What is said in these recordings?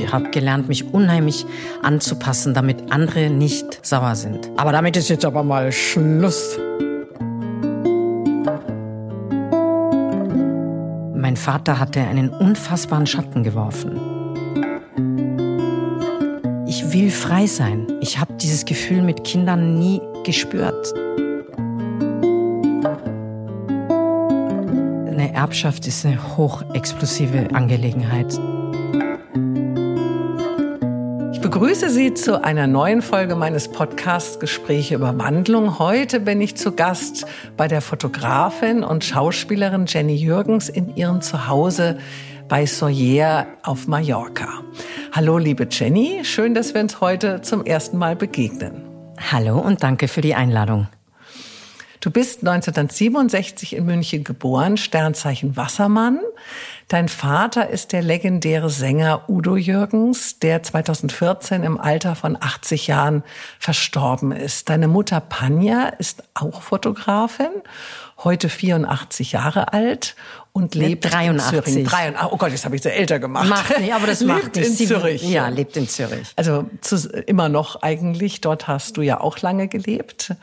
Ich habe gelernt, mich unheimlich anzupassen, damit andere nicht sauer sind. Aber damit ist jetzt aber mal Schluss. Mein Vater hatte einen unfassbaren Schatten geworfen. Ich will frei sein. Ich habe dieses Gefühl mit Kindern nie gespürt. Eine Erbschaft ist eine hochexplosive Angelegenheit. Begrüße Sie zu einer neuen Folge meines Podcasts Gespräche über Wandlung. Heute bin ich zu Gast bei der Fotografin und Schauspielerin Jenny Jürgens in ihrem Zuhause bei Soyer auf Mallorca. Hallo, liebe Jenny. Schön, dass wir uns heute zum ersten Mal begegnen. Hallo und danke für die Einladung. Du bist 1967 in München geboren, Sternzeichen Wassermann. Dein Vater ist der legendäre Sänger Udo Jürgens, der 2014 im Alter von 80 Jahren verstorben ist. Deine Mutter Panja ist auch Fotografin, heute 84 Jahre alt und lebt 83. in Zürich. 83. Oh Gott, jetzt habe ich sie älter gemacht. Macht nicht, aber das lebt macht nicht. in Sie- Zürich. Ja, lebt in Zürich. Also zu, immer noch eigentlich, dort hast du ja auch lange gelebt.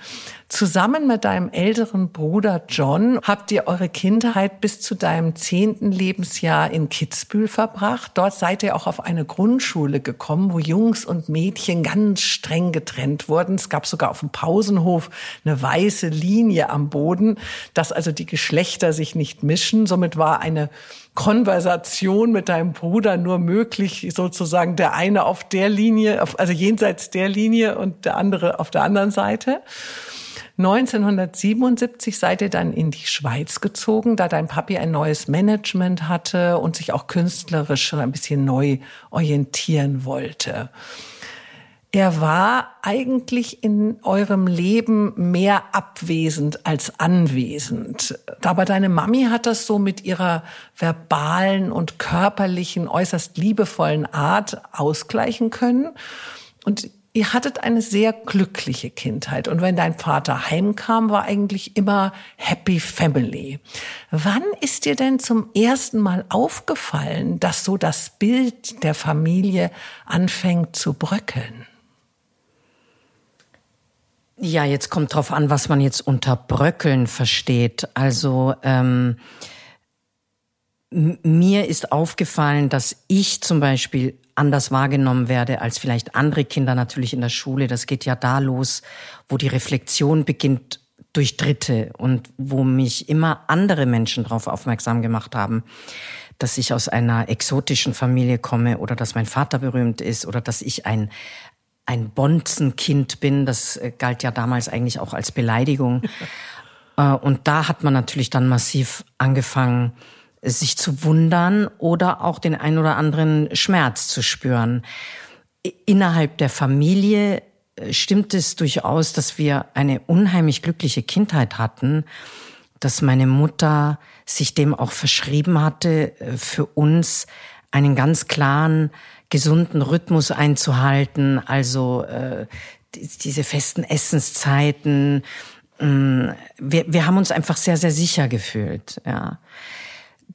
Zusammen mit deinem älteren Bruder John habt ihr eure Kindheit bis zu deinem zehnten Lebensjahr in Kitzbühel verbracht. Dort seid ihr auch auf eine Grundschule gekommen, wo Jungs und Mädchen ganz streng getrennt wurden. Es gab sogar auf dem Pausenhof eine weiße Linie am Boden, dass also die Geschlechter sich nicht mischen. Somit war eine Konversation mit deinem Bruder nur möglich, sozusagen der eine auf der Linie, also jenseits der Linie und der andere auf der anderen Seite. 1977 seid ihr dann in die Schweiz gezogen, da dein Papi ein neues Management hatte und sich auch künstlerisch schon ein bisschen neu orientieren wollte. Er war eigentlich in eurem Leben mehr abwesend als anwesend. Aber deine Mami hat das so mit ihrer verbalen und körperlichen, äußerst liebevollen Art ausgleichen können. Und ihr hattet eine sehr glückliche Kindheit. Und wenn dein Vater heimkam, war eigentlich immer Happy Family. Wann ist dir denn zum ersten Mal aufgefallen, dass so das Bild der Familie anfängt zu bröckeln? Ja, jetzt kommt drauf an, was man jetzt unter Bröckeln versteht. Also ähm, mir ist aufgefallen, dass ich zum Beispiel anders wahrgenommen werde als vielleicht andere Kinder natürlich in der Schule. Das geht ja da los, wo die Reflexion beginnt durch Dritte und wo mich immer andere Menschen darauf aufmerksam gemacht haben, dass ich aus einer exotischen Familie komme oder dass mein Vater berühmt ist oder dass ich ein ein Bonzenkind bin. Das äh, galt ja damals eigentlich auch als Beleidigung. Äh, Und da hat man natürlich dann massiv angefangen, sich zu wundern oder auch den ein oder anderen Schmerz zu spüren. Innerhalb der Familie äh, stimmt es durchaus, dass wir eine unheimlich glückliche Kindheit hatten, dass meine Mutter sich dem auch verschrieben hatte, äh, für uns einen ganz klaren, gesunden Rhythmus einzuhalten, also äh, die- diese festen Essenszeiten. Mm, Wir, wir haben uns einfach sehr, sehr sicher gefühlt. Ja.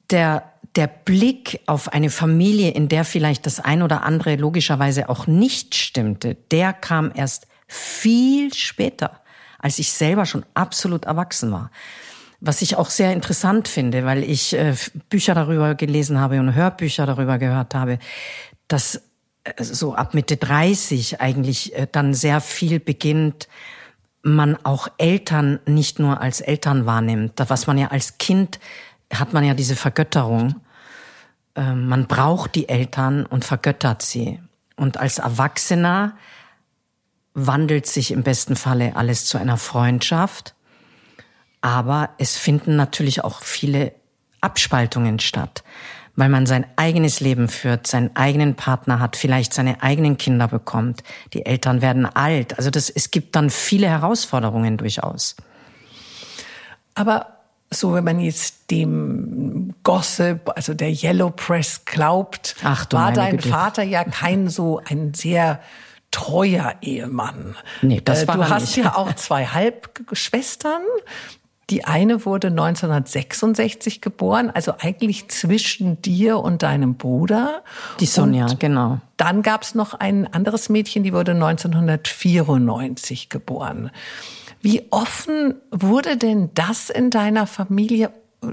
Der, der Blick auf eine Familie, in der vielleicht das ein oder andere logischerweise auch nicht stimmte, der kam erst viel später, als ich selber schon absolut erwachsen war. Was ich auch sehr interessant finde, weil ich äh, Bücher darüber gelesen habe und Hörbücher darüber gehört habe, dass äh, so ab Mitte 30 eigentlich äh, dann sehr viel beginnt, man auch Eltern nicht nur als Eltern wahrnimmt. Was man ja als Kind hat man ja diese Vergötterung. Ähm, Man braucht die Eltern und vergöttert sie. Und als Erwachsener wandelt sich im besten Falle alles zu einer Freundschaft. Aber es finden natürlich auch viele Abspaltungen statt, weil man sein eigenes Leben führt, seinen eigenen Partner hat, vielleicht seine eigenen Kinder bekommt. Die Eltern werden alt. Also das, es gibt dann viele Herausforderungen durchaus. Aber so, wenn man jetzt dem Gossip, also der Yellow Press glaubt, Ach war dein Güte. Vater ja kein so ein sehr treuer Ehemann. Nee, das Äh, war Du hast nicht. ja auch zwei Halbschwestern. Die eine wurde 1966 geboren, also eigentlich zwischen dir und deinem Bruder. Die Sonja, und genau. Dann gab es noch ein anderes Mädchen, die wurde 1994 geboren. Wie offen wurde denn das in deiner Familie äh,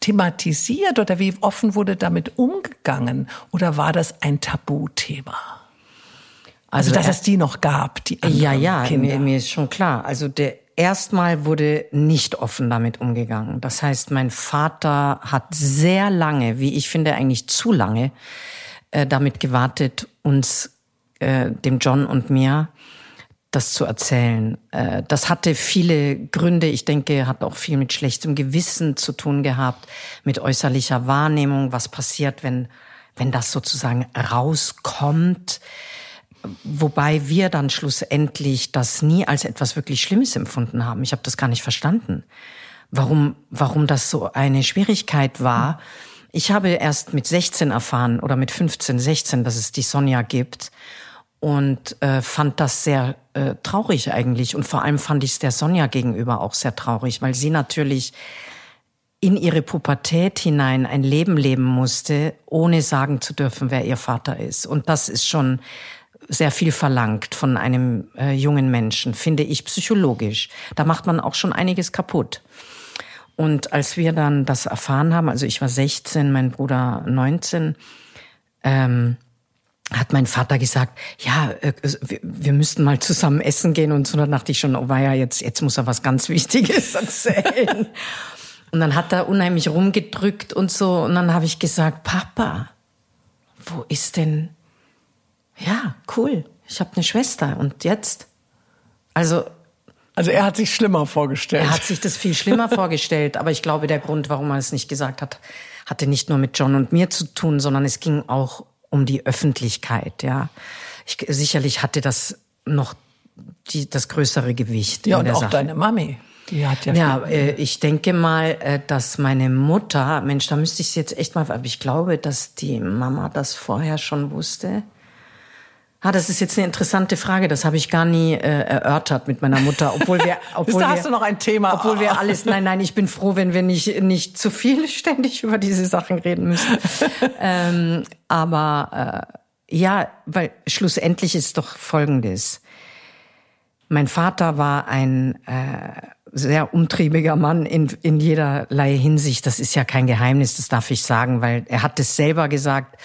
thematisiert oder wie offen wurde damit umgegangen? Oder war das ein Tabuthema? Also, also dass es die noch gab, die Ja, ja, mir, mir ist schon klar. Also der erstmal wurde nicht offen damit umgegangen. Das heißt, mein Vater hat sehr lange, wie ich finde, eigentlich zu lange, äh, damit gewartet, uns, äh, dem John und mir, das zu erzählen. Äh, das hatte viele Gründe. Ich denke, hat auch viel mit schlechtem Gewissen zu tun gehabt, mit äußerlicher Wahrnehmung, was passiert, wenn, wenn das sozusagen rauskommt. Wobei wir dann schlussendlich das nie als etwas wirklich Schlimmes empfunden haben. Ich habe das gar nicht verstanden, warum, warum das so eine Schwierigkeit war. Ich habe erst mit 16 erfahren oder mit 15, 16, dass es die Sonja gibt und äh, fand das sehr äh, traurig eigentlich. Und vor allem fand ich es der Sonja gegenüber auch sehr traurig, weil sie natürlich in ihre Pubertät hinein ein Leben leben musste, ohne sagen zu dürfen, wer ihr Vater ist. Und das ist schon sehr viel verlangt von einem äh, jungen Menschen, finde ich psychologisch. Da macht man auch schon einiges kaputt. Und als wir dann das erfahren haben, also ich war 16, mein Bruder 19, ähm, hat mein Vater gesagt, ja, äh, wir, müssten mal zusammen essen gehen und so. Da dachte ich schon, oh ja, jetzt, jetzt muss er was ganz Wichtiges erzählen. und dann hat er unheimlich rumgedrückt und so. Und dann habe ich gesagt, Papa, wo ist denn ja, cool, ich habe eine Schwester und jetzt? Also also er hat sich schlimmer vorgestellt. Er hat sich das viel schlimmer vorgestellt, aber ich glaube, der Grund, warum er es nicht gesagt hat, hatte nicht nur mit John und mir zu tun, sondern es ging auch um die Öffentlichkeit, ja. Ich, sicherlich hatte das noch die, das größere Gewicht. Ja, und auch Sache. deine Mami. Die hat ja, ja äh, ich denke mal, äh, dass meine Mutter, Mensch, da müsste ich es jetzt echt mal, aber ich glaube, dass die Mama das vorher schon wusste. Ah, das ist jetzt eine interessante Frage. Das habe ich gar nie äh, erörtert mit meiner Mutter, obwohl wir, obwohl da wir, hast du noch ein Thema, obwohl wir alles. Nein, nein, ich bin froh, wenn wir nicht nicht zu viel ständig über diese Sachen reden müssen. ähm, aber äh, ja, weil schlussendlich ist doch Folgendes: Mein Vater war ein äh, sehr umtriebiger Mann in in jederlei Hinsicht. Das ist ja kein Geheimnis, das darf ich sagen, weil er hat es selber gesagt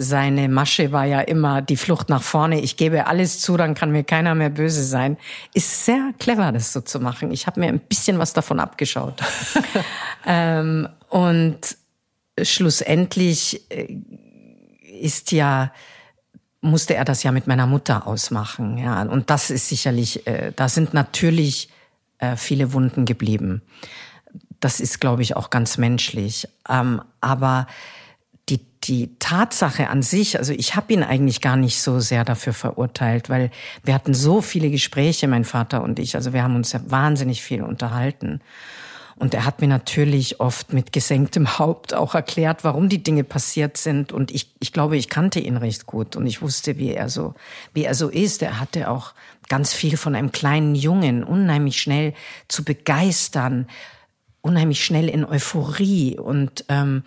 seine Masche war ja immer die Flucht nach vorne. Ich gebe alles zu, dann kann mir keiner mehr böse sein. Ist sehr clever, das so zu machen. Ich habe mir ein bisschen was davon abgeschaut. ähm, und schlussendlich äh, ist ja musste er das ja mit meiner Mutter ausmachen, ja. Und das ist sicherlich, äh, da sind natürlich äh, viele Wunden geblieben. Das ist, glaube ich, auch ganz menschlich. Ähm, aber die, Tatsache an sich, also ich habe ihn eigentlich gar nicht so sehr dafür verurteilt, weil wir hatten so viele Gespräche, mein Vater und ich, also wir haben uns ja wahnsinnig viel unterhalten. Und er hat mir natürlich oft mit gesenktem Haupt auch erklärt, warum die Dinge passiert sind. Und ich, ich glaube, ich kannte ihn recht gut und ich wusste, wie er so, wie er so ist. Er hatte auch ganz viel von einem kleinen Jungen, unheimlich schnell zu begeistern, unheimlich schnell in Euphorie und ähm,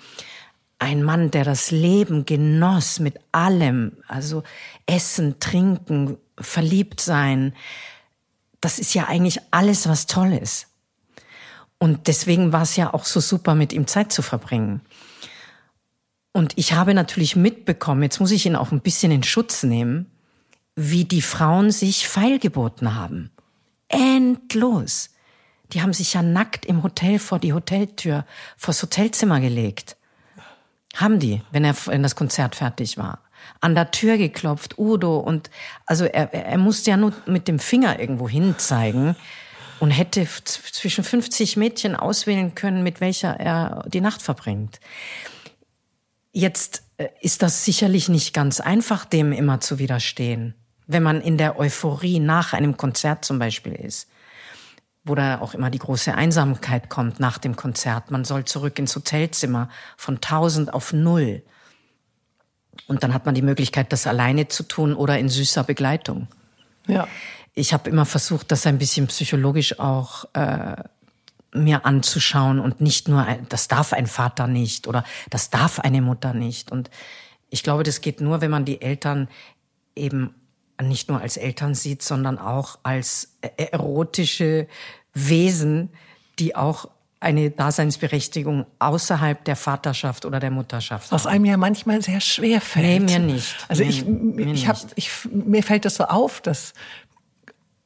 ein Mann, der das Leben genoss mit allem, also Essen, Trinken, verliebt sein, das ist ja eigentlich alles, was toll ist. Und deswegen war es ja auch so super, mit ihm Zeit zu verbringen. Und ich habe natürlich mitbekommen, jetzt muss ich ihn auch ein bisschen in Schutz nehmen, wie die Frauen sich feilgeboten haben. Endlos. Die haben sich ja nackt im Hotel vor die Hoteltür, vors Hotelzimmer gelegt. Haben die, wenn er, wenn das Konzert fertig war. An der Tür geklopft, Udo, und also er, er musste ja nur mit dem Finger irgendwo hin zeigen und hätte zwischen 50 Mädchen auswählen können, mit welcher er die Nacht verbringt. Jetzt äh, ist das sicherlich nicht ganz einfach, dem immer zu widerstehen, wenn man in der Euphorie nach einem Konzert zum Beispiel ist wo da auch immer die große Einsamkeit kommt nach dem Konzert. Man soll zurück ins Hotelzimmer von 1000 auf null. Und dann hat man die Möglichkeit, das alleine zu tun oder in süßer Begleitung. Ja. Ich habe immer versucht, das ein bisschen psychologisch auch äh, mir anzuschauen und nicht nur, das darf ein Vater nicht oder das darf eine Mutter nicht. Und ich glaube, das geht nur, wenn man die Eltern eben nicht nur als Eltern sieht, sondern auch als e-, erotische Wesen, die auch eine Daseinsberechtigung außerhalb der Vaterschaft oder der Mutterschaft. Was einem ja manchmal sehr schwer fällt. Nee, mir nicht. Also ich, mir, ich hab, ich, mir fällt das so auf, dass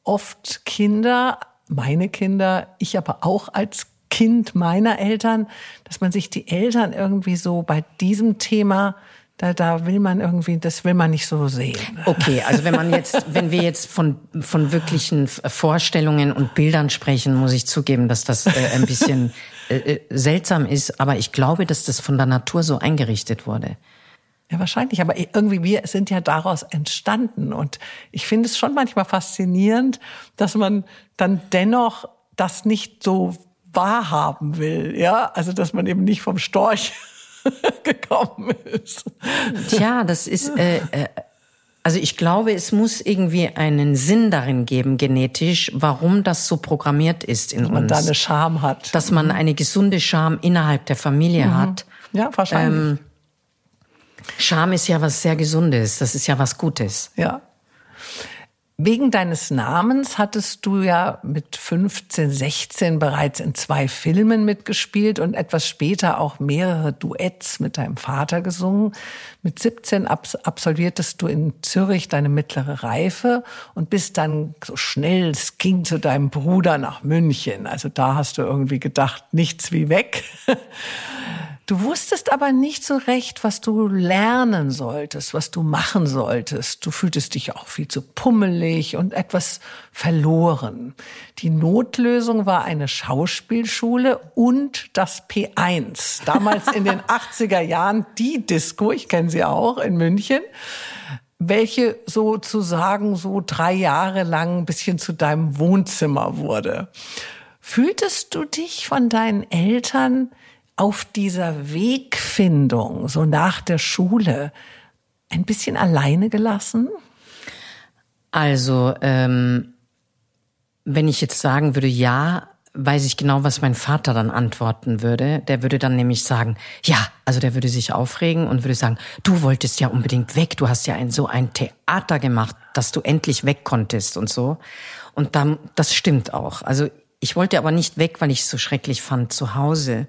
oft Kinder, meine Kinder, ich aber auch als Kind meiner Eltern, dass man sich die Eltern irgendwie so bei diesem Thema da, da will man irgendwie, das will man nicht so sehen. Okay, also wenn man jetzt, wenn wir jetzt von, von wirklichen Vorstellungen und Bildern sprechen, muss ich zugeben, dass das äh, ein bisschen äh, äh, seltsam ist. Aber ich glaube, dass das von der Natur so eingerichtet wurde. Ja, wahrscheinlich. Aber irgendwie, wir sind ja daraus entstanden. Und ich finde es schon manchmal faszinierend, dass man dann dennoch das nicht so wahrhaben will. Ja, also, dass man eben nicht vom Storch gekommen ist. Tja, das ist, äh, äh, also ich glaube, es muss irgendwie einen Sinn darin geben, genetisch, warum das so programmiert ist in Dass man uns. da eine Scham hat. Dass man eine gesunde Scham innerhalb der Familie Mhm. hat. Ja, wahrscheinlich. Ähm, Scham ist ja was sehr Gesundes, das ist ja was Gutes. Ja. Wegen deines Namens hattest du ja mit 15, 16 bereits in zwei Filmen mitgespielt und etwas später auch mehrere Duetts mit deinem Vater gesungen. Mit 17 abs absolviertest du in Zürich deine mittlere Reife und bist dann so schnell es ging zu deinem Bruder nach München. Also da hast du irgendwie gedacht, nichts wie weg. Du wusstest aber nicht so recht, was du lernen solltest, was du machen solltest. Du fühltest dich auch viel zu pummelig und etwas verloren. Die Notlösung war eine Schauspielschule und das P1. Damals in den 80er Jahren die Disco, ich kenne sie auch in München, welche sozusagen so drei Jahre lang ein bisschen zu deinem Wohnzimmer wurde. Fühltest du dich von deinen Eltern auf dieser Wegfindung, so nach der Schule, ein bisschen alleine gelassen? Also, ähm, wenn ich jetzt sagen würde, ja, weiß ich genau, was mein Vater dann antworten würde. Der würde dann nämlich sagen, ja, also der würde sich aufregen und würde sagen, du wolltest ja unbedingt weg, du hast ja ein, so ein Theater gemacht, dass du endlich weg konntest und so. Und dann, das stimmt auch. Also ich wollte aber nicht weg, weil ich es so schrecklich fand zu Hause,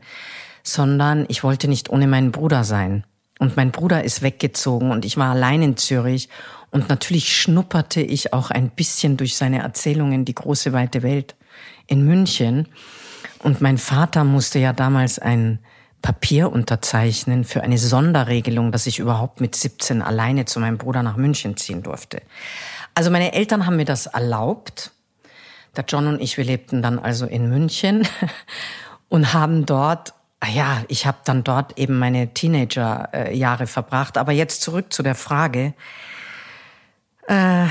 sondern ich wollte nicht ohne meinen Bruder sein. Und mein Bruder ist weggezogen und ich war allein in Zürich. Und natürlich schnupperte ich auch ein bisschen durch seine Erzählungen die große weite Welt in München. Und mein Vater musste ja damals ein Papier unterzeichnen für eine Sonderregelung, dass ich überhaupt mit 17 alleine zu meinem Bruder nach München ziehen durfte. Also meine Eltern haben mir das erlaubt. Der John und ich, wir lebten dann also in München und haben dort ja, ich habe dann dort eben meine Teenagerjahre verbracht. Aber jetzt zurück zu der Frage. Äh,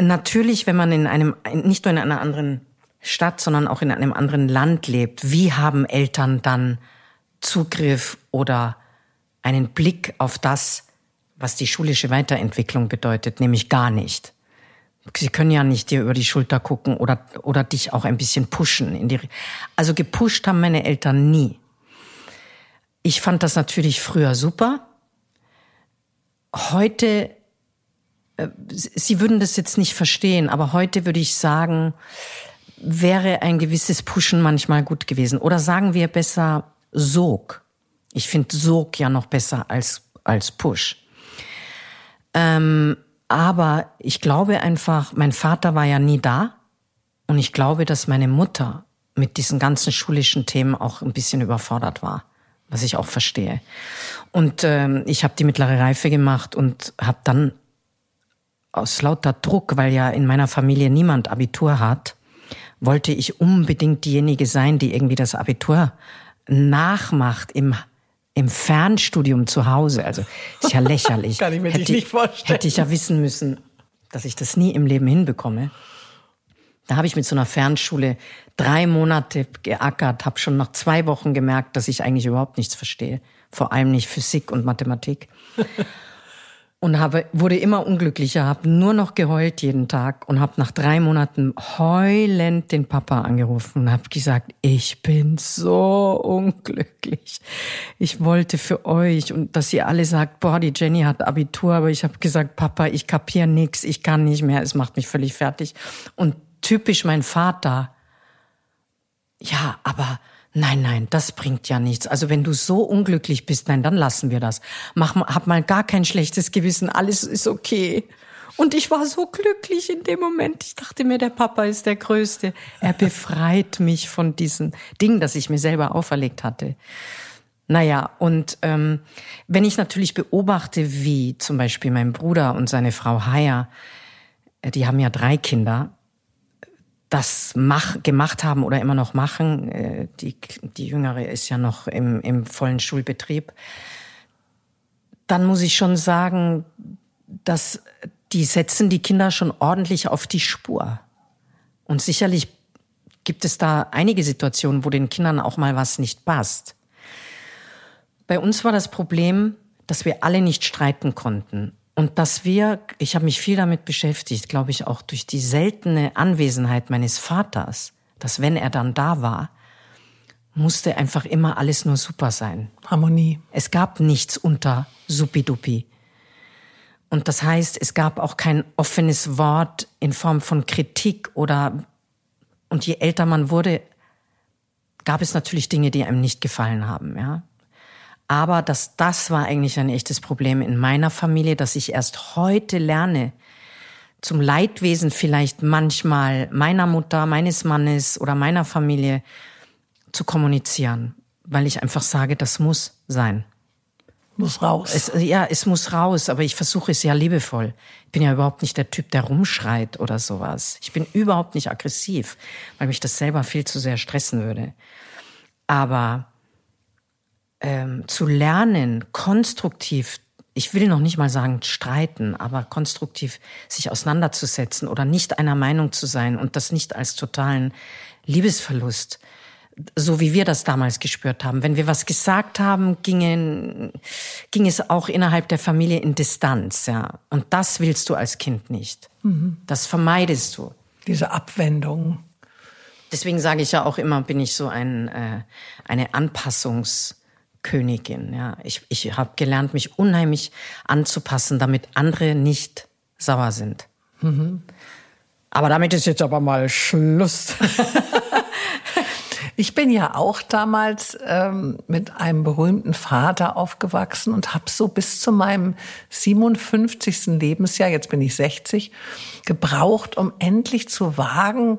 natürlich, wenn man in einem, nicht nur in einer anderen Stadt, sondern auch in einem anderen Land lebt, wie haben Eltern dann Zugriff oder einen Blick auf das, was die schulische Weiterentwicklung bedeutet, nämlich gar nicht. Sie können ja nicht dir über die Schulter gucken oder, oder dich auch ein bisschen pushen. In die, also gepusht haben meine Eltern nie. Ich fand das natürlich früher super. Heute, äh, Sie würden das jetzt nicht verstehen, aber heute würde ich sagen, wäre ein gewisses Pushen manchmal gut gewesen. Oder sagen wir besser Sog. Ich finde Sog ja noch besser als, als Push. Ähm, aber ich glaube einfach, mein Vater war ja nie da. Und ich glaube, dass meine Mutter mit diesen ganzen schulischen Themen auch ein bisschen überfordert war, was ich auch verstehe. Und ähm, ich habe die mittlere Reife gemacht und habe dann aus lauter Druck, weil ja in meiner Familie niemand Abitur hat, wollte ich unbedingt diejenige sein, die irgendwie das Abitur nachmacht im im Fernstudium zu Hause. Also ist ja lächerlich. Kann ich mir hätte, nicht vorstellen. Hätte ich ja wissen müssen, dass ich das nie im Leben hinbekomme. Da habe ich mit so einer Fernschule drei Monate geackert, habe schon nach zwei Wochen gemerkt, dass ich eigentlich überhaupt nichts verstehe. Vor allem nicht Physik und Mathematik. Und habe wurde immer unglücklicher, habe nur noch geheult jeden Tag und habe nach drei Monaten heulend den Papa angerufen und habe gesagt, ich bin so unglücklich. Ich wollte für euch und dass ihr alle sagt, boah, die Jenny hat Abitur, aber ich habe gesagt, Papa, ich kapier nix, ich kann nicht mehr, es macht mich völlig fertig. Und typisch mein Vater. Ja, aber Nein, nein, das bringt ja nichts. Also wenn du so unglücklich bist, nein, dann lassen wir das. Mach mal, hab mal gar kein schlechtes Gewissen, alles ist okay. Und ich war so glücklich in dem Moment. Ich dachte mir, der Papa ist der Größte. Er befreit mich von diesen Dingen, das ich mir selber auferlegt hatte. Naja, und ähm, wenn ich natürlich beobachte, wie zum Beispiel mein Bruder und seine Frau Haya, äh, die haben ja drei Kinder, das mach, gemacht haben oder immer noch machen. Äh, die, die Jüngere ist ja noch im, im vollen Schulbetrieb. Dann muss ich schon sagen, dass die setzen die Kinder schon ordentlich auf die Spur. Und sicherlich gibt es da einige Situationen, wo den Kindern auch mal was nicht passt. Bei uns war das Problem, dass wir alle nicht streiten konnten. Und dass wir, ich habe mich viel damit beschäftigt, glaube ich auch durch die seltene Anwesenheit meines Vaters, dass wenn er dann da war, musste einfach immer alles nur super sein. Harmonie. Es gab nichts unter supidupi. Und das heißt, es gab auch kein offenes Wort in Form von Kritik oder, und je älter man wurde, gab es natürlich Dinge, die einem nicht gefallen haben, ja. Aber das, das war eigentlich ein echtes Problem in meiner Familie, dass ich erst heute lerne, zum Leidwesen vielleicht manchmal meiner Mutter, meines Mannes oder meiner Familie zu kommunizieren, weil ich einfach sage, das muss sein. Muss raus. Es, ja, es muss raus, aber ich versuche es ja liebevoll. Ich bin ja überhaupt nicht der Typ, der rumschreit oder sowas. Ich bin überhaupt nicht aggressiv, weil mich das selber viel zu sehr stressen würde. Aber ähm, zu lernen, konstruktiv, ich will noch nicht mal sagen streiten, aber konstruktiv sich auseinanderzusetzen oder nicht einer Meinung zu sein und das nicht als totalen Liebesverlust, so wie wir das damals gespürt haben. Wenn wir was gesagt haben, ging, ging es auch innerhalb der Familie in Distanz, ja. Und das willst du als Kind nicht. Mhm. Das vermeidest du. Diese Abwendung. Deswegen sage ich ja auch immer, bin ich so ein, äh, eine Anpassungs- Königin. Ja, ich, ich habe gelernt, mich unheimlich anzupassen, damit andere nicht sauer sind. Mhm. Aber damit ist jetzt aber mal Schluss. Ich bin ja auch damals ähm, mit einem berühmten Vater aufgewachsen und habe so bis zu meinem 57. Lebensjahr, jetzt bin ich 60, gebraucht, um endlich zu wagen,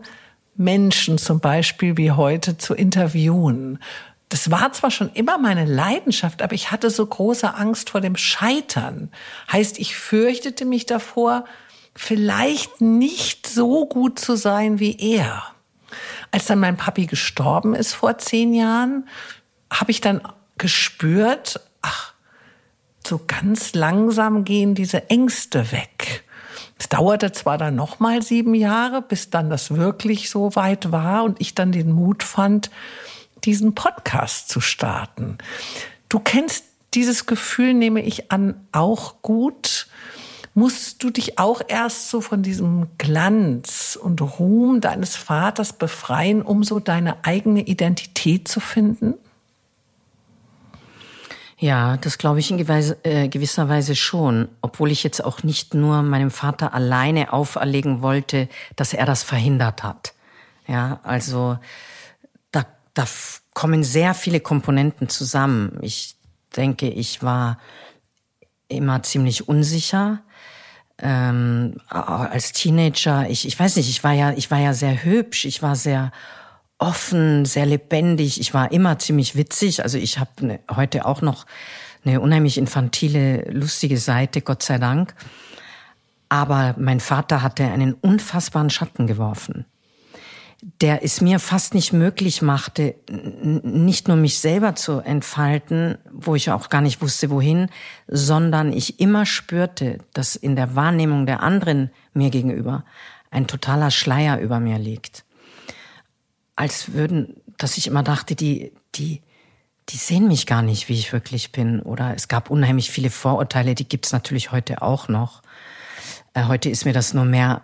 Menschen zum Beispiel wie heute zu interviewen das war zwar schon immer meine Leidenschaft, aber ich hatte so große Angst vor dem Scheitern. Heißt, ich fürchtete mich davor, vielleicht nicht so gut zu sein wie er. Als dann mein Papi gestorben ist vor zehn Jahren, habe ich dann gespürt, ach, so ganz langsam gehen diese Ängste weg. Es dauerte zwar dann noch mal sieben Jahre, bis dann das wirklich so weit war und ich dann den Mut fand, diesen Podcast zu starten. Du kennst dieses Gefühl, nehme ich an, auch gut. Musst du dich auch erst so von diesem Glanz und Ruhm deines Vaters befreien, um so deine eigene Identität zu finden? Ja, das glaube ich in äh, gewisser Weise schon, obwohl ich jetzt auch nicht nur meinem Vater alleine auferlegen wollte, dass er das verhindert hat. Ja, also da kommen sehr viele Komponenten zusammen. Ich denke, ich war immer ziemlich unsicher. Ähm, als Teenager, ich, ich weiß nicht, ich war ja, ich war ja sehr hübsch, ich war sehr offen, sehr lebendig, ich war immer ziemlich witzig. Also ich habe ne, heute auch noch eine unheimlich infantile, lustige Seite, Gott sei Dank. Aber mein Vater hatte einen unfassbaren Schatten geworfen der es mir fast nicht möglich machte, nicht nur mich selber zu entfalten, wo ich auch gar nicht wusste, wohin, sondern ich immer spürte, dass in der Wahrnehmung der anderen mir gegenüber ein totaler Schleier über mir liegt. Als würden, dass ich immer dachte, die, die, die sehen mich gar nicht, wie ich wirklich bin. Oder es gab unheimlich viele Vorurteile, die gibt's natürlich heute auch noch. Äh, heute ist mir das nur mehr,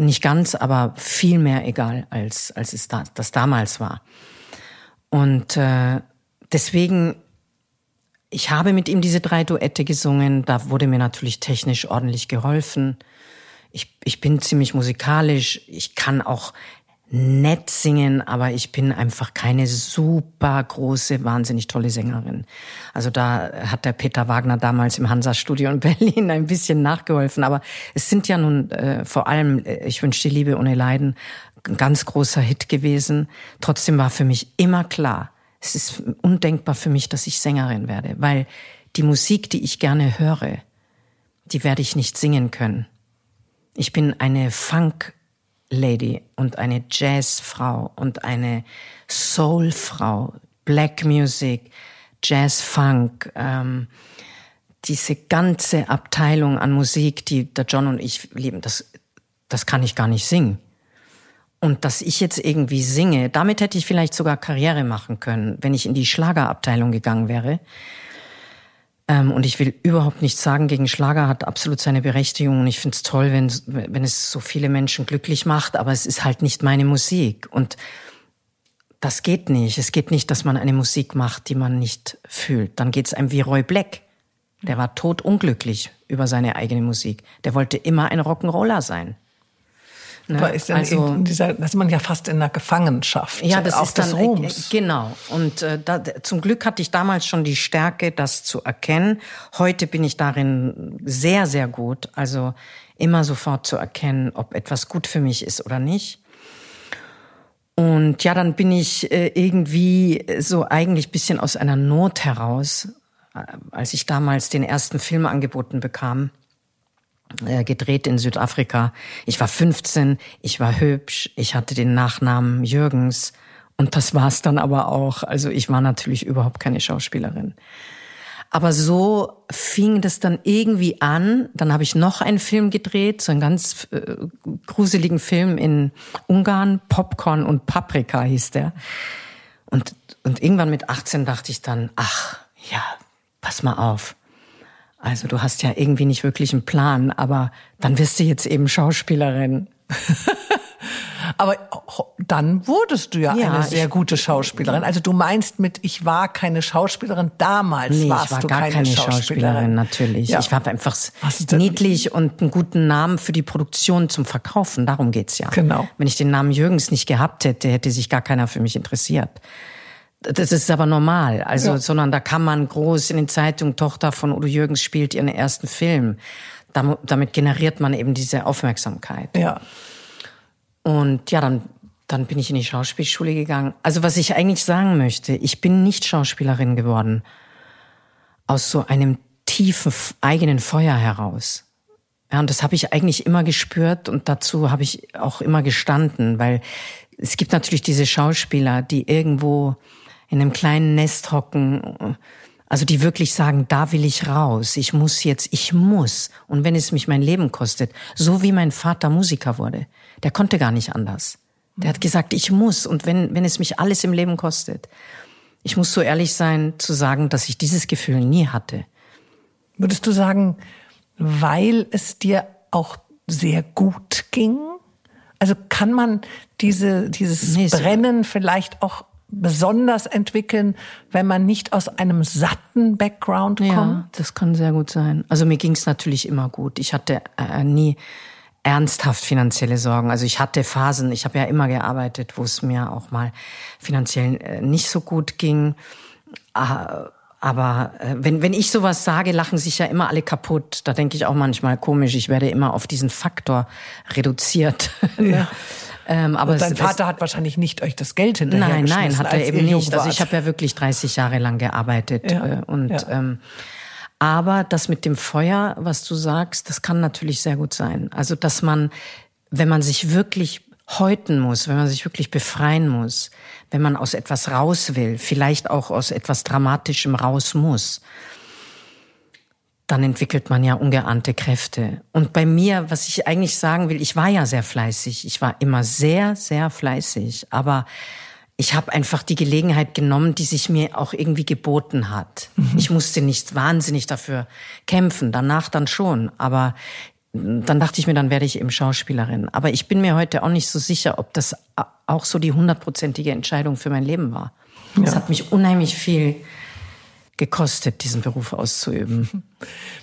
nicht ganz, aber viel mehr egal, als, als es da, das damals war. Und äh, deswegen, ich habe mit ihm diese drei Duette gesungen. Da wurde mir natürlich technisch ordentlich geholfen. Ich, ich bin ziemlich musikalisch. Ich kann auch nett singen, aber ich bin einfach keine super große, wahnsinnig tolle Sängerin. Also da hat der Peter Wagner damals im Hansa-Studio in Berlin ein bisschen nachgeholfen. Aber es sind ja nun äh, vor allem, äh, ich wünsche die Liebe ohne Leiden, ein ganz großer Hit gewesen. Trotzdem war für mich immer klar, es ist undenkbar für mich, dass ich Sängerin werde, weil die Musik, die ich gerne höre, die werde ich nicht singen können. Ich bin eine Funk Lady und eine Jazzfrau und eine Soulfrau, Black Music, Jazz Funk, ähm, diese ganze Abteilung an Musik, die der John und ich lieben, das, das kann ich gar nicht singen. Und dass ich jetzt irgendwie singe, damit hätte ich vielleicht sogar Karriere machen können, wenn ich in die Schlagerabteilung gegangen wäre. Ähm, und ich will überhaupt nichts sagen gegen Schlager, hat absolut seine Berechtigung. Und ich finde es toll, wenn, wenn es so viele Menschen glücklich macht, aber es ist halt nicht meine Musik. Und das geht nicht. Es geht nicht, dass man eine Musik macht, die man nicht fühlt. Dann geht es einem wie Roy Black. Der war totunglücklich über seine eigene Musik. Der wollte immer ein Rock'n'Roller sein. Ne? ist dann also, dieser, das ist man ja fast in der Gefangenschaft. Ja, das ist dann, Ruhms. Genau. Und äh, da, zum Glück hatte ich damals schon die Stärke, das zu erkennen. Heute bin ich darin sehr, sehr gut. Also immer sofort zu erkennen, ob etwas gut für mich ist oder nicht. Und ja, dann bin ich äh, irgendwie so eigentlich bisschen aus einer Not heraus, äh, als ich damals den ersten Film angeboten bekam äh, gedreht in Südafrika. Ich war 15, ich war hübsch, ich hatte den Nachnamen Jürgens und das war's dann aber auch. Also ich war natürlich überhaupt keine Schauspielerin. Aber so fing das dann irgendwie an. Dann habe ich noch einen Film gedreht, so einen ganz äh, gruseligen Film in Ungarn, Popcorn und Paprika hieß der. Und, und irgendwann mit 18 dachte ich dann, ach ja, pass mal auf also du hast ja irgendwie nicht wirklich einen Plan, aber dann wirst du jetzt eben Schauspielerin. aber dann wurdest du ja, ja eine sehr gute Schauspielerin. Also du meinst mit, ich war keine Schauspielerin, damals nee, warst ich war du gar keine, keine Schauspielerin. Schauspielerin natürlich. Ja. Ich war einfach niedlich und einen guten Namen für die Produktion zum Verkaufen. Darum geht's ja. Genau. Wenn ich den Namen Jürgens nicht gehabt hätte, hätte sich gar keiner für mich interessiert. Das ist aber normal, also, ja. sondern da kann man groß in den Zeitungen, Tochter von Udo Jürgens spielt ihren ersten Film. Damit generiert man eben diese Aufmerksamkeit. Ja. Und ja, dann, dann bin ich in die Schauspielschule gegangen. Also was ich eigentlich sagen möchte, ich bin nicht Schauspielerin geworden aus so einem tiefen eigenen Feuer heraus. Ja, und das habe ich eigentlich immer gespürt und dazu habe ich auch immer gestanden, weil es gibt natürlich diese Schauspieler, die irgendwo in einem kleinen Nest hocken, also die wirklich sagen, da will ich raus, ich muss jetzt, ich muss. Und wenn es mich mein Leben kostet, so wie mein Vater Musiker wurde, der konnte gar nicht anders. Der hat gesagt, ich muss. Und wenn, wenn es mich alles im Leben kostet, ich muss so ehrlich sein zu sagen, dass ich dieses Gefühl nie hatte. Würdest du sagen, weil es dir auch sehr gut ging? Also kann man diese, dieses nee, Brennen vielleicht auch besonders entwickeln, wenn man nicht aus einem satten Background kommt? Ja, das kann sehr gut sein. Also mir ging es natürlich immer gut. Ich hatte äh, nie ernsthaft finanzielle Sorgen. Also ich hatte Phasen, ich habe ja immer gearbeitet, wo es mir auch mal finanziell äh, nicht so gut ging. Äh, aber äh, wenn, wenn ich sowas sage, lachen sich ja immer alle kaputt. Da denke ich auch manchmal komisch, ich werde immer auf diesen Faktor reduziert. Ja. Ähm, aber dein es, Vater hat wahrscheinlich nicht euch das Geld hinterher Nein, nein, hat er eben nicht. Also ich habe ja wirklich 30 Jahre lang gearbeitet ja, äh, und ja. ähm, aber das mit dem Feuer, was du sagst, das kann natürlich sehr gut sein. Also dass man, wenn man sich wirklich häuten muss, wenn man sich wirklich befreien muss, wenn man aus etwas raus will, vielleicht auch aus etwas Dramatischem raus muss, dann entwickelt man ja ungeahnte Kräfte. Und bei mir, was ich eigentlich sagen will, ich war ja sehr fleißig. Ich war immer sehr, sehr fleißig. Aber ich habe einfach die Gelegenheit genommen, die sich mir auch irgendwie geboten hat. Mhm. Ich musste nicht wahnsinnig dafür kämpfen, danach dann schon, aber dann dachte ich mir, dann werde ich eben Schauspielerin. Aber ich bin mir heute auch nicht so sicher, ob das auch so die hundertprozentige Entscheidung für mein Leben war. Es ja. hat mich unheimlich viel gekostet, diesen Beruf auszuüben.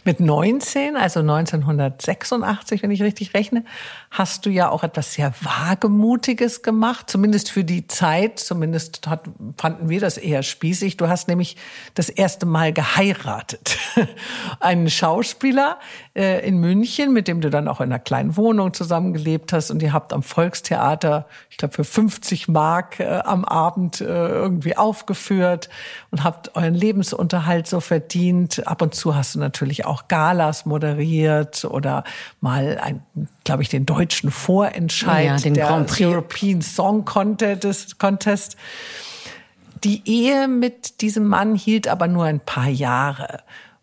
Mit 19, also 1986, wenn ich richtig rechne, hast du ja auch etwas sehr Wagemutiges gemacht, zumindest für die Zeit, zumindest hat, fanden wir das eher spießig. Du hast nämlich das erste Mal geheiratet. Einen Schauspieler äh, in München, mit dem du dann auch in einer kleinen Wohnung zusammengelebt hast und ihr habt am Volkstheater, ich glaube für 50 Mark äh, am Abend äh, irgendwie aufgeführt und habt euren Lebensunterhalt so verdient. Ab und zu hast du natürlich auch Galas moderiert oder mal ein, glaube ich, den deutschen Vorentscheid ja, den der. European Song Contest, Contest. Die Ehe mit diesem Mann hielt aber nur ein paar Jahre.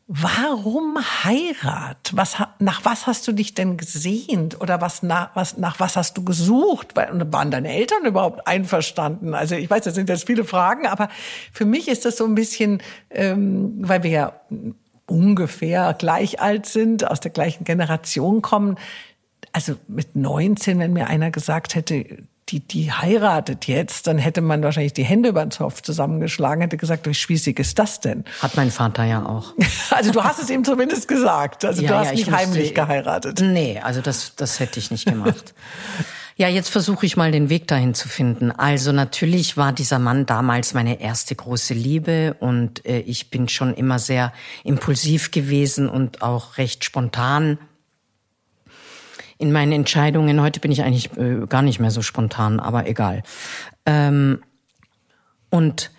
Warum Heirat? Was, nach was hast du dich denn gesehnt? Oder was nach, was, nach was hast du gesucht? Waren deine Eltern überhaupt einverstanden? Also ich weiß, das sind jetzt viele Fragen, aber für mich ist das so ein bisschen, ähm, weil wir ja ungefähr gleich alt sind, aus der gleichen Generation kommen. Also mit 19, wenn mir einer gesagt hätte, die, die heiratet jetzt, dann hätte man wahrscheinlich die Hände über den Zopf zusammengeschlagen, hätte gesagt, wie spießig ist das denn? Hat mein Vater ja auch. Also du hast es ihm zumindest gesagt. Also ja, du hast ja, nicht heimlich geheiratet. Nee, also das, das hätte ich nicht gemacht. Ja, jetzt versuche ich mal den Weg dahin zu finden. Also natürlich war dieser Mann damals meine erste große Liebe und äh, ich bin schon immer sehr impulsiv gewesen und auch recht spontan in meinen Entscheidungen. Heute bin ich eigentlich äh, gar nicht mehr so spontan, aber egal. Ähm, und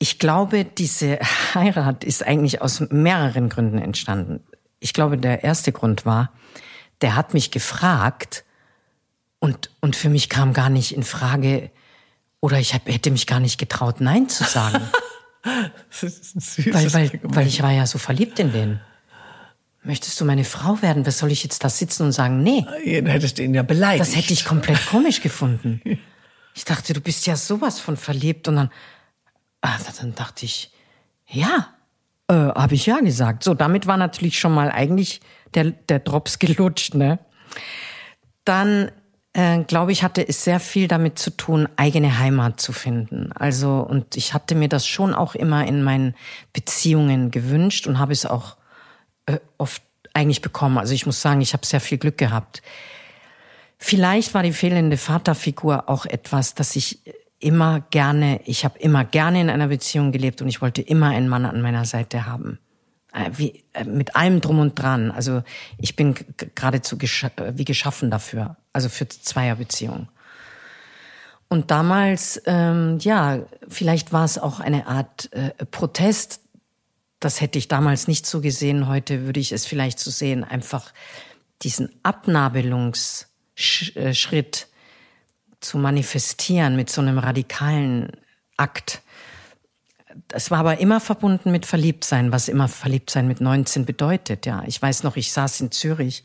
ich glaube, diese Heirat ist eigentlich aus mehreren Gründen entstanden. Ich glaube, der erste Grund war, der hat mich gefragt, und, und für mich kam gar nicht in Frage, oder ich hab, hätte mich gar nicht getraut, Nein zu sagen. das ist ein weil, weil, weil ich war ja so verliebt in den. Möchtest du meine Frau werden? Was soll ich jetzt da sitzen und sagen, nee? Dann hättest du ihn ja beleidigt. Das hätte ich komplett komisch gefunden. Ich dachte, du bist ja sowas von verliebt. Und dann, ah, dann dachte ich, ja, äh, habe ich ja gesagt. So, damit war natürlich schon mal eigentlich der, der Drops gelutscht, ne? Dann äh, glaube ich, hatte es sehr viel damit zu tun, eigene Heimat zu finden. Also, und ich hatte mir das schon auch immer in meinen Beziehungen gewünscht und habe es auch äh, oft eigentlich bekommen. Also ich muss sagen, ich habe sehr viel Glück gehabt. Vielleicht war die fehlende Vaterfigur auch etwas, dass ich immer gerne, ich habe immer gerne in einer Beziehung gelebt und ich wollte immer einen Mann an meiner Seite haben. Äh, wie, äh, mit allem drum und dran. Also ich bin geradezu gesch äh, wie geschaffen dafür, also für Zweierbeziehungen. Und damals, ähm, ja, vielleicht war es auch eine Art äh, Protest. Das hätte ich damals nicht so gesehen. Heute würde ich es vielleicht so sehen. Einfach diesen Abnabelungsschritt zu manifestieren mit so einem radikalen Akt es war aber immer verbunden mit Verliebtsein, was immer Verliebtsein mit 19 bedeutet. Ja, ich weiß noch, ich saß in Zürich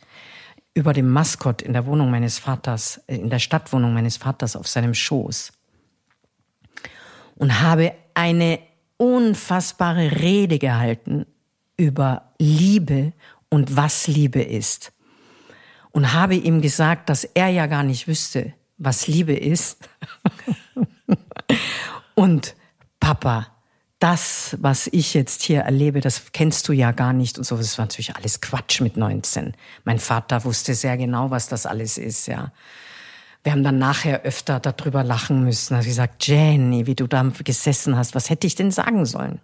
über dem Maskott in der Wohnung meines Vaters, äh, in der Stadtwohnung meines Vaters auf seinem Schoß und habe eine unfassbare Rede gehalten über Liebe und was Liebe ist. Und habe ihm gesagt, dass er ja gar nicht wüsste, was Liebe ist. und Papa, das, was ich jetzt hier erlebe, das kennst du ja gar nicht und so. Das war natürlich alles Quatsch mit 19. Mein Vater wusste sehr genau, was das alles ist, ja. Wir haben dann nachher öfter darüber lachen müssen. Hat gesagt, Jenny, wie du da gesessen hast, was hätte ich denn sagen sollen?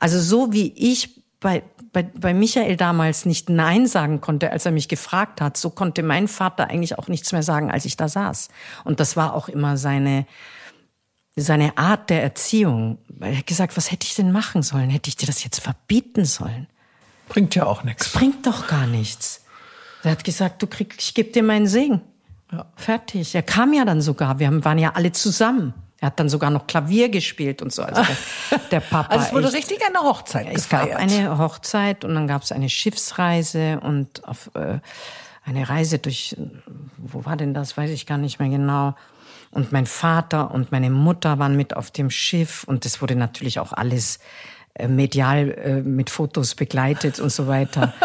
Also so wie ich bei, bei, bei Michael damals nicht Nein sagen konnte, als er mich gefragt hat, so konnte mein Vater eigentlich auch nichts mehr sagen, als ich da saß. Und das war auch immer seine, seine Art der Erziehung. Er hat gesagt, was hätte ich denn machen sollen? Hätte ich dir das jetzt verbieten sollen? Bringt ja auch nichts. Bringt doch gar nichts. Er hat gesagt, du kriegst, ich gebe dir meinen Segen. Ja. Fertig. Er kam ja dann sogar. Wir waren ja alle zusammen. Er hat dann sogar noch Klavier gespielt und so. Also der, der Papa. Also es wurde echt, richtig eine Hochzeit Es gab eine Hochzeit und dann gab es eine Schiffsreise und auf, äh, eine Reise durch, wo war denn das? Weiß ich gar nicht mehr genau. Und mein Vater und meine Mutter waren mit auf dem Schiff und das wurde natürlich auch alles äh, medial äh, mit Fotos begleitet und so weiter.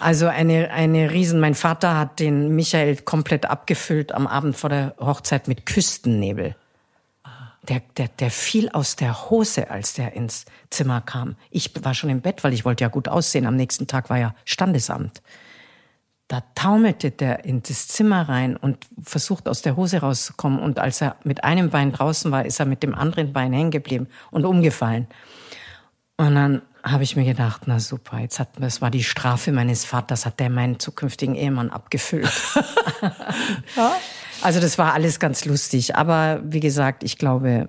Also eine, eine Riesen. Mein Vater hat den Michael komplett abgefüllt am Abend vor der Hochzeit mit Küstennebel. Der, der, der fiel aus der Hose, als der ins Zimmer kam. Ich war schon im Bett, weil ich wollte ja gut aussehen. Am nächsten Tag war ja Standesamt. Da taumelte der in das Zimmer rein und versucht aus der Hose rauszukommen. Und als er mit einem Bein draußen war, ist er mit dem anderen Bein hängen geblieben und umgefallen. Und dann habe ich mir gedacht, na super, jetzt hat das war die Strafe meines Vaters, hat der meinen zukünftigen Ehemann abgefüllt. ja. Also das war alles ganz lustig, aber wie gesagt, ich glaube,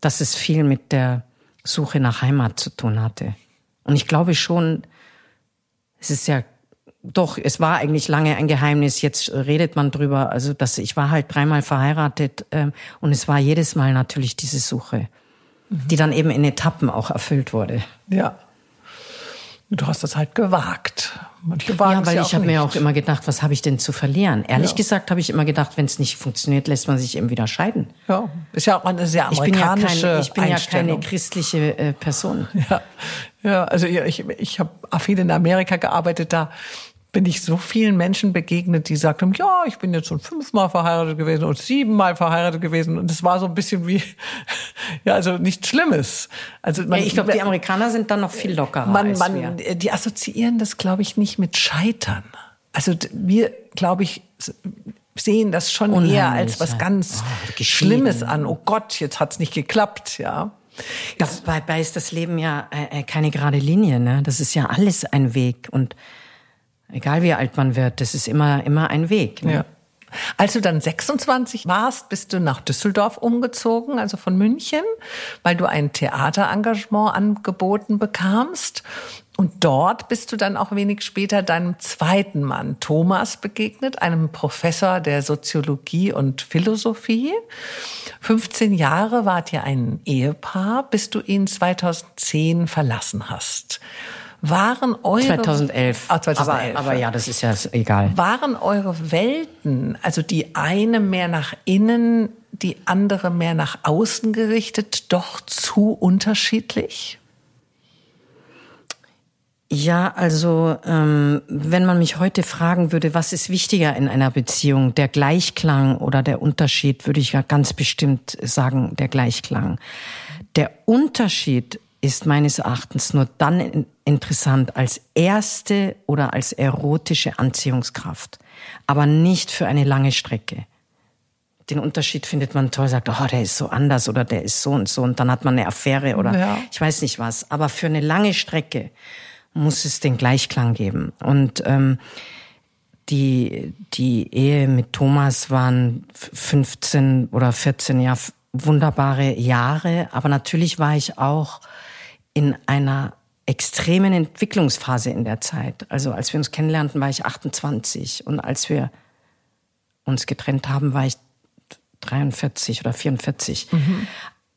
dass es viel mit der Suche nach Heimat zu tun hatte. Und ich glaube schon, es ist ja doch, es war eigentlich lange ein Geheimnis. Jetzt redet man drüber. Also, dass ich war halt dreimal verheiratet ähm, und es war jedes Mal natürlich diese Suche, mhm. die dann eben in Etappen auch erfüllt wurde. Ja. Du hast das halt gewagt. Manche ja, weil ja ich habe mir auch immer gedacht, was habe ich denn zu verlieren? Ehrlich ja. gesagt habe ich immer gedacht, wenn es nicht funktioniert, lässt man sich eben wieder scheiden. Ja, ist ja auch eine sehr amerikanische Ich bin ja keine, ich bin ja keine christliche äh, Person. Ja, ja also ich, ich habe viel in Amerika gearbeitet, da bin ich so vielen Menschen begegnet, die sagten, ja, ich bin jetzt schon fünfmal verheiratet gewesen und siebenmal verheiratet gewesen. Und es war so ein bisschen wie, ja, also nichts Schlimmes. Also man, ja, ich glaube, die Amerikaner sind dann noch viel lockerer. Man, man, die assoziieren das, glaube ich, nicht mit Scheitern. Also wir, glaube ich, sehen das schon Unheimlich, eher als was ganz oh, Schlimmes an. Oh Gott, jetzt hat's nicht geklappt, ja. Dabei ist das Leben ja äh, äh, keine gerade Linie, ne? Das ist ja alles ein Weg und Egal wie alt man wird, das ist immer, immer ein Weg. Ne? Ja. Als du dann 26 warst, bist du nach Düsseldorf umgezogen, also von München, weil du ein Theaterengagement angeboten bekamst. Und dort bist du dann auch wenig später deinem zweiten Mann Thomas begegnet, einem Professor der Soziologie und Philosophie. 15 Jahre wart ihr ein Ehepaar, bis du ihn 2010 verlassen hast. Waren eure 2011. Ah, 2011. Aber, aber ja, das ist ja egal. Waren eure Welten, also die eine mehr nach innen, die andere mehr nach außen gerichtet, doch zu unterschiedlich? Ja, also ähm, wenn man mich heute fragen würde, was ist wichtiger in einer Beziehung, der Gleichklang oder der Unterschied, würde ich ja ganz bestimmt sagen, der Gleichklang. Der Unterschied ist meines Erachtens nur dann interessant als erste oder als erotische Anziehungskraft, aber nicht für eine lange Strecke. Den Unterschied findet man toll, sagt, oh, der ist so anders oder der ist so und so und dann hat man eine Affäre oder ja. ich weiß nicht was. Aber für eine lange Strecke muss es den Gleichklang geben. Und ähm, die, die Ehe mit Thomas waren 15 oder 14 Jahre wunderbare Jahre, aber natürlich war ich auch in einer extremen Entwicklungsphase in der Zeit. Also als wir uns kennenlernten, war ich 28 und als wir uns getrennt haben, war ich 43 oder 44. Mhm.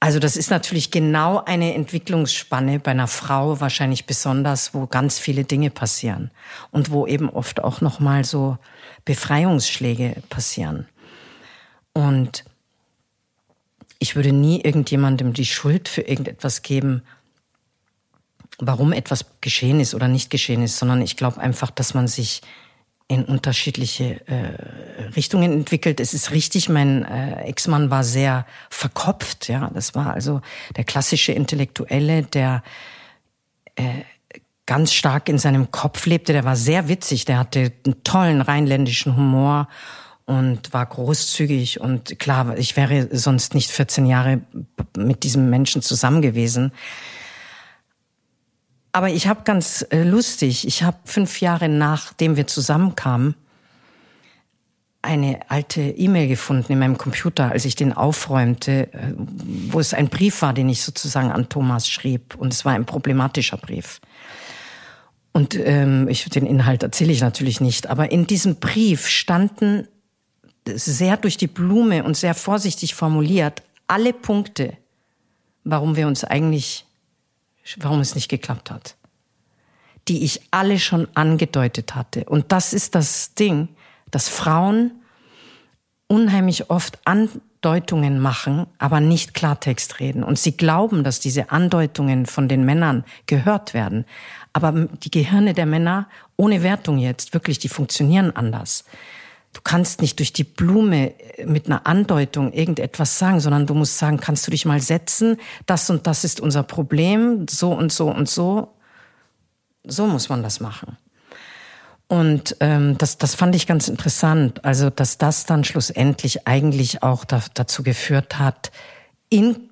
Also das ist natürlich genau eine Entwicklungsspanne bei einer Frau wahrscheinlich besonders, wo ganz viele Dinge passieren und wo eben oft auch noch mal so Befreiungsschläge passieren. Und ich würde nie irgendjemandem die Schuld für irgendetwas geben, warum etwas geschehen ist oder nicht geschehen ist, sondern ich glaube einfach, dass man sich in unterschiedliche äh, Richtungen entwickelt. Es ist richtig, mein äh, Ex-Mann war sehr verkopft, ja. Das war also der klassische Intellektuelle, der äh, ganz stark in seinem Kopf lebte. Der war sehr witzig, der hatte einen tollen rheinländischen Humor und war großzügig und klar, ich wäre sonst nicht 14 Jahre mit diesem Menschen zusammen gewesen. Aber ich habe ganz äh, lustig, ich habe fünf Jahre nachdem wir zusammenkamen, eine alte E-Mail gefunden in meinem Computer, als ich den aufräumte, äh, wo es ein Brief war, den ich sozusagen an Thomas schrieb. Und es war ein problematischer Brief. Und ähm, ich, den Inhalt erzähle ich natürlich nicht, aber in diesem Brief standen sehr durch die Blume und sehr vorsichtig formuliert alle Punkte, warum wir uns eigentlich warum es nicht geklappt hat, die ich alle schon angedeutet hatte. Und das ist das Ding, dass Frauen unheimlich oft Andeutungen machen, aber nicht Klartext reden. Und sie glauben, dass diese Andeutungen von den Männern gehört werden. Aber die Gehirne der Männer, ohne Wertung jetzt, wirklich, die funktionieren anders. Du kannst nicht durch die Blume äh, mit einer Andeutung irgendetwas sagen, sondern du musst sagen, kannst du dich mal setzen, das und das ist unser Problem, so und so und so. So muss man das machen. Und ähm, das, das fand ich ganz interessant. Also, dass das dann schlussendlich eigentlich auch da, dazu geführt hat, in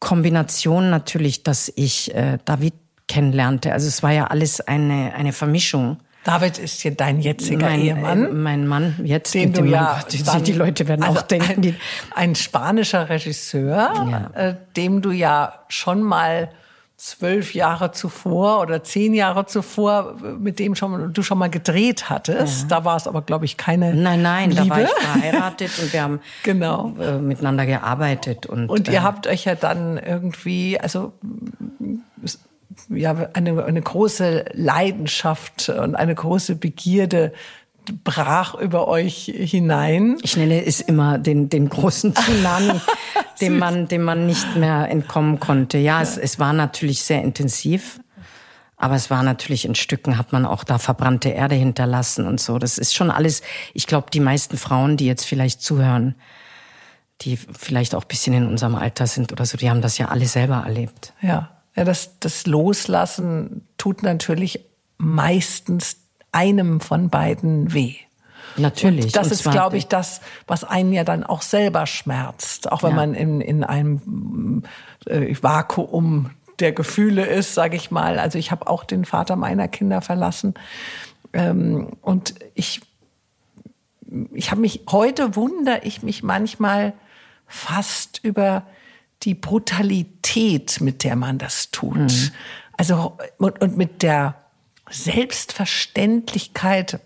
Kombination natürlich, dass ich äh, David kennenlernte. Also es war ja alles eine, eine Vermischung. David ist ja dein jetziger mein, Ehemann. Äh, mein Mann jetzt. Den mit du dem ja Gott, die, dann- die Leute werden also auch denken, ein, ein spanischer Regisseur, Ja. äh, dem du ja schon mal zwölf Jahre zuvor oder zehn Jahre zuvor äh, mit dem schon du schon mal gedreht hattest. Da war es aber glaube ich keine nein, nein, Liebe. da war ich verheiratet und wir haben Genau. äh, miteinander gearbeitet. Und, Und äh, ihr habt euch ja dann irgendwie, also ja, eine, eine große Leidenschaft und eine große Begierde brach über euch hinein. Ich nenne es immer den, den großen Tsunami, dem man, dem man nicht mehr entkommen konnte. Ja, es, es war natürlich sehr intensiv. Aber es war natürlich in Stücken, hat man auch da verbrannte Erde hinterlassen und so. Das ist schon alles, ich glaube, die meisten Frauen, die jetzt vielleicht zuhören, die vielleicht auch ein bisschen in unserem Alter sind oder so, die haben das ja alle selber erlebt. Ja, ja das, das Loslassen tut natürlich meistens einem von beiden weh. Natürlich. Und das Und ist, glaube ich, das, was einen ja dann auch selber schmerzt. Auch wenn Ja. man in, in einem äh, Vakuum der Gefühle ist, sage ich mal. Also ich habe auch den Vater meiner Kinder verlassen. Ähm, und ich, ich habe mich, heute wundere ich mich manchmal fast über die Brutalität, mit der man das tut. Also, und, und mit der Selbstverständlichkeit,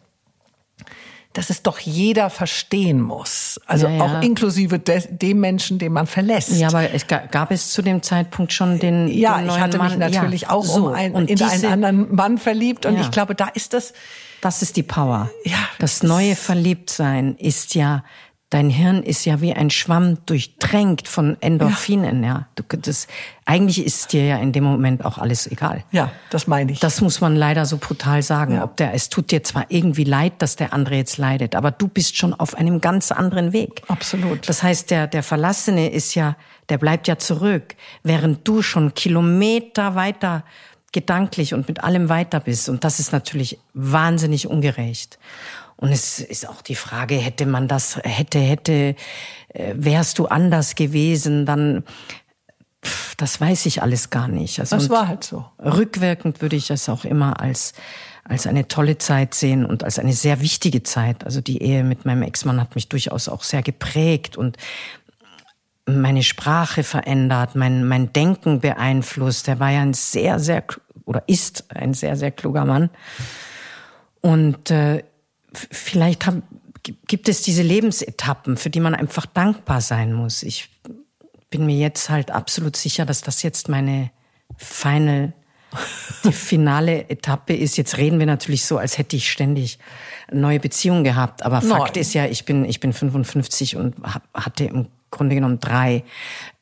dass es doch jeder verstehen muss. Also Ja, ja. auch inklusive des, dem Menschen, den man verlässt. Ja, aber es ga- gab es zu dem Zeitpunkt schon den, Ja, den ich hatte mich Mann. natürlich ja, auch so. um ein, in diese, einen anderen Mann verliebt und ich glaube, da ist das Das ist die Power. Ja, das neue Verliebtsein ist ja, dein Hirn ist ja wie ein Schwamm durchtränkt von Endorphinen, ja. Du, das, eigentlich ist dir ja in dem Moment auch alles egal. ja, das meine ich. Das muss man leider so brutal sagen. Ja. Ob der, es tut dir zwar irgendwie leid, dass der andere jetzt leidet, aber du bist schon auf einem ganz anderen Weg. Absolut. Das heißt, der, der Verlassene ist ja, der bleibt ja zurück, während du schon Kilometer weiter gedanklich und mit allem weiter bist. Und das ist natürlich wahnsinnig ungerecht. Und es ist auch die Frage, hätte man das, hätte, hätte, äh, wärst du anders gewesen, dann, pff, das weiß ich alles gar nicht. Also das war halt so. Rückwirkend würde ich es auch immer als, als eine tolle Zeit sehen und als eine sehr wichtige Zeit. Also die Ehe mit meinem Ex-Mann hat mich durchaus auch sehr geprägt und meine Sprache verändert, mein, mein Denken beeinflusst. Der war ja ein sehr, sehr, oder ist ein sehr, sehr kluger Mann. Und äh, vielleicht haben, gi- gibt es diese Lebensetappen, für die man einfach dankbar sein muss. Ich bin mir jetzt halt absolut sicher, dass das jetzt meine final, die finale Etappe ist. Jetzt reden wir natürlich so, als hätte ich ständig neue Beziehungen gehabt. Aber Fakt Nein. ist ja, ich bin, ich bin 55 und hab, hatte im Grunde genommen drei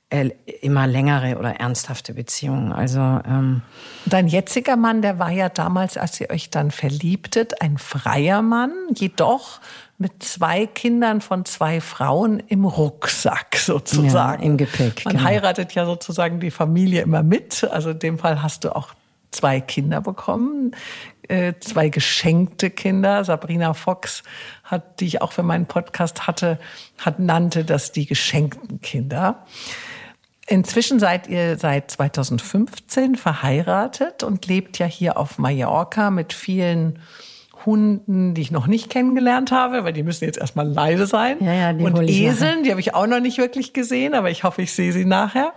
immer längere oder ernsthafte Beziehungen. Also ähm, Dein jetziger Mann, der war ja damals, als ihr euch dann verliebtet, ein freier Mann, jedoch mit zwei Kindern von zwei Frauen im Rucksack sozusagen. Ja, im Gepäck, Man genau. heiratet ja sozusagen die Familie immer mit. Also in dem Fall hast du auch zwei Kinder bekommen, äh, zwei geschenkte Kinder. Sabrina Fox hat, die ich auch für meinen Podcast hatte, hat nannte das die geschenkten Kinder. Inzwischen seid ihr seit 2015 verheiratet und lebt ja hier auf Mallorca mit vielen Hunden, die ich noch nicht kennengelernt habe, weil die müssen jetzt erstmal leise sein. Ja, ja, die und ich nachher. Eseln, die habe ich auch noch nicht wirklich gesehen, aber ich hoffe, ich sehe sie nachher.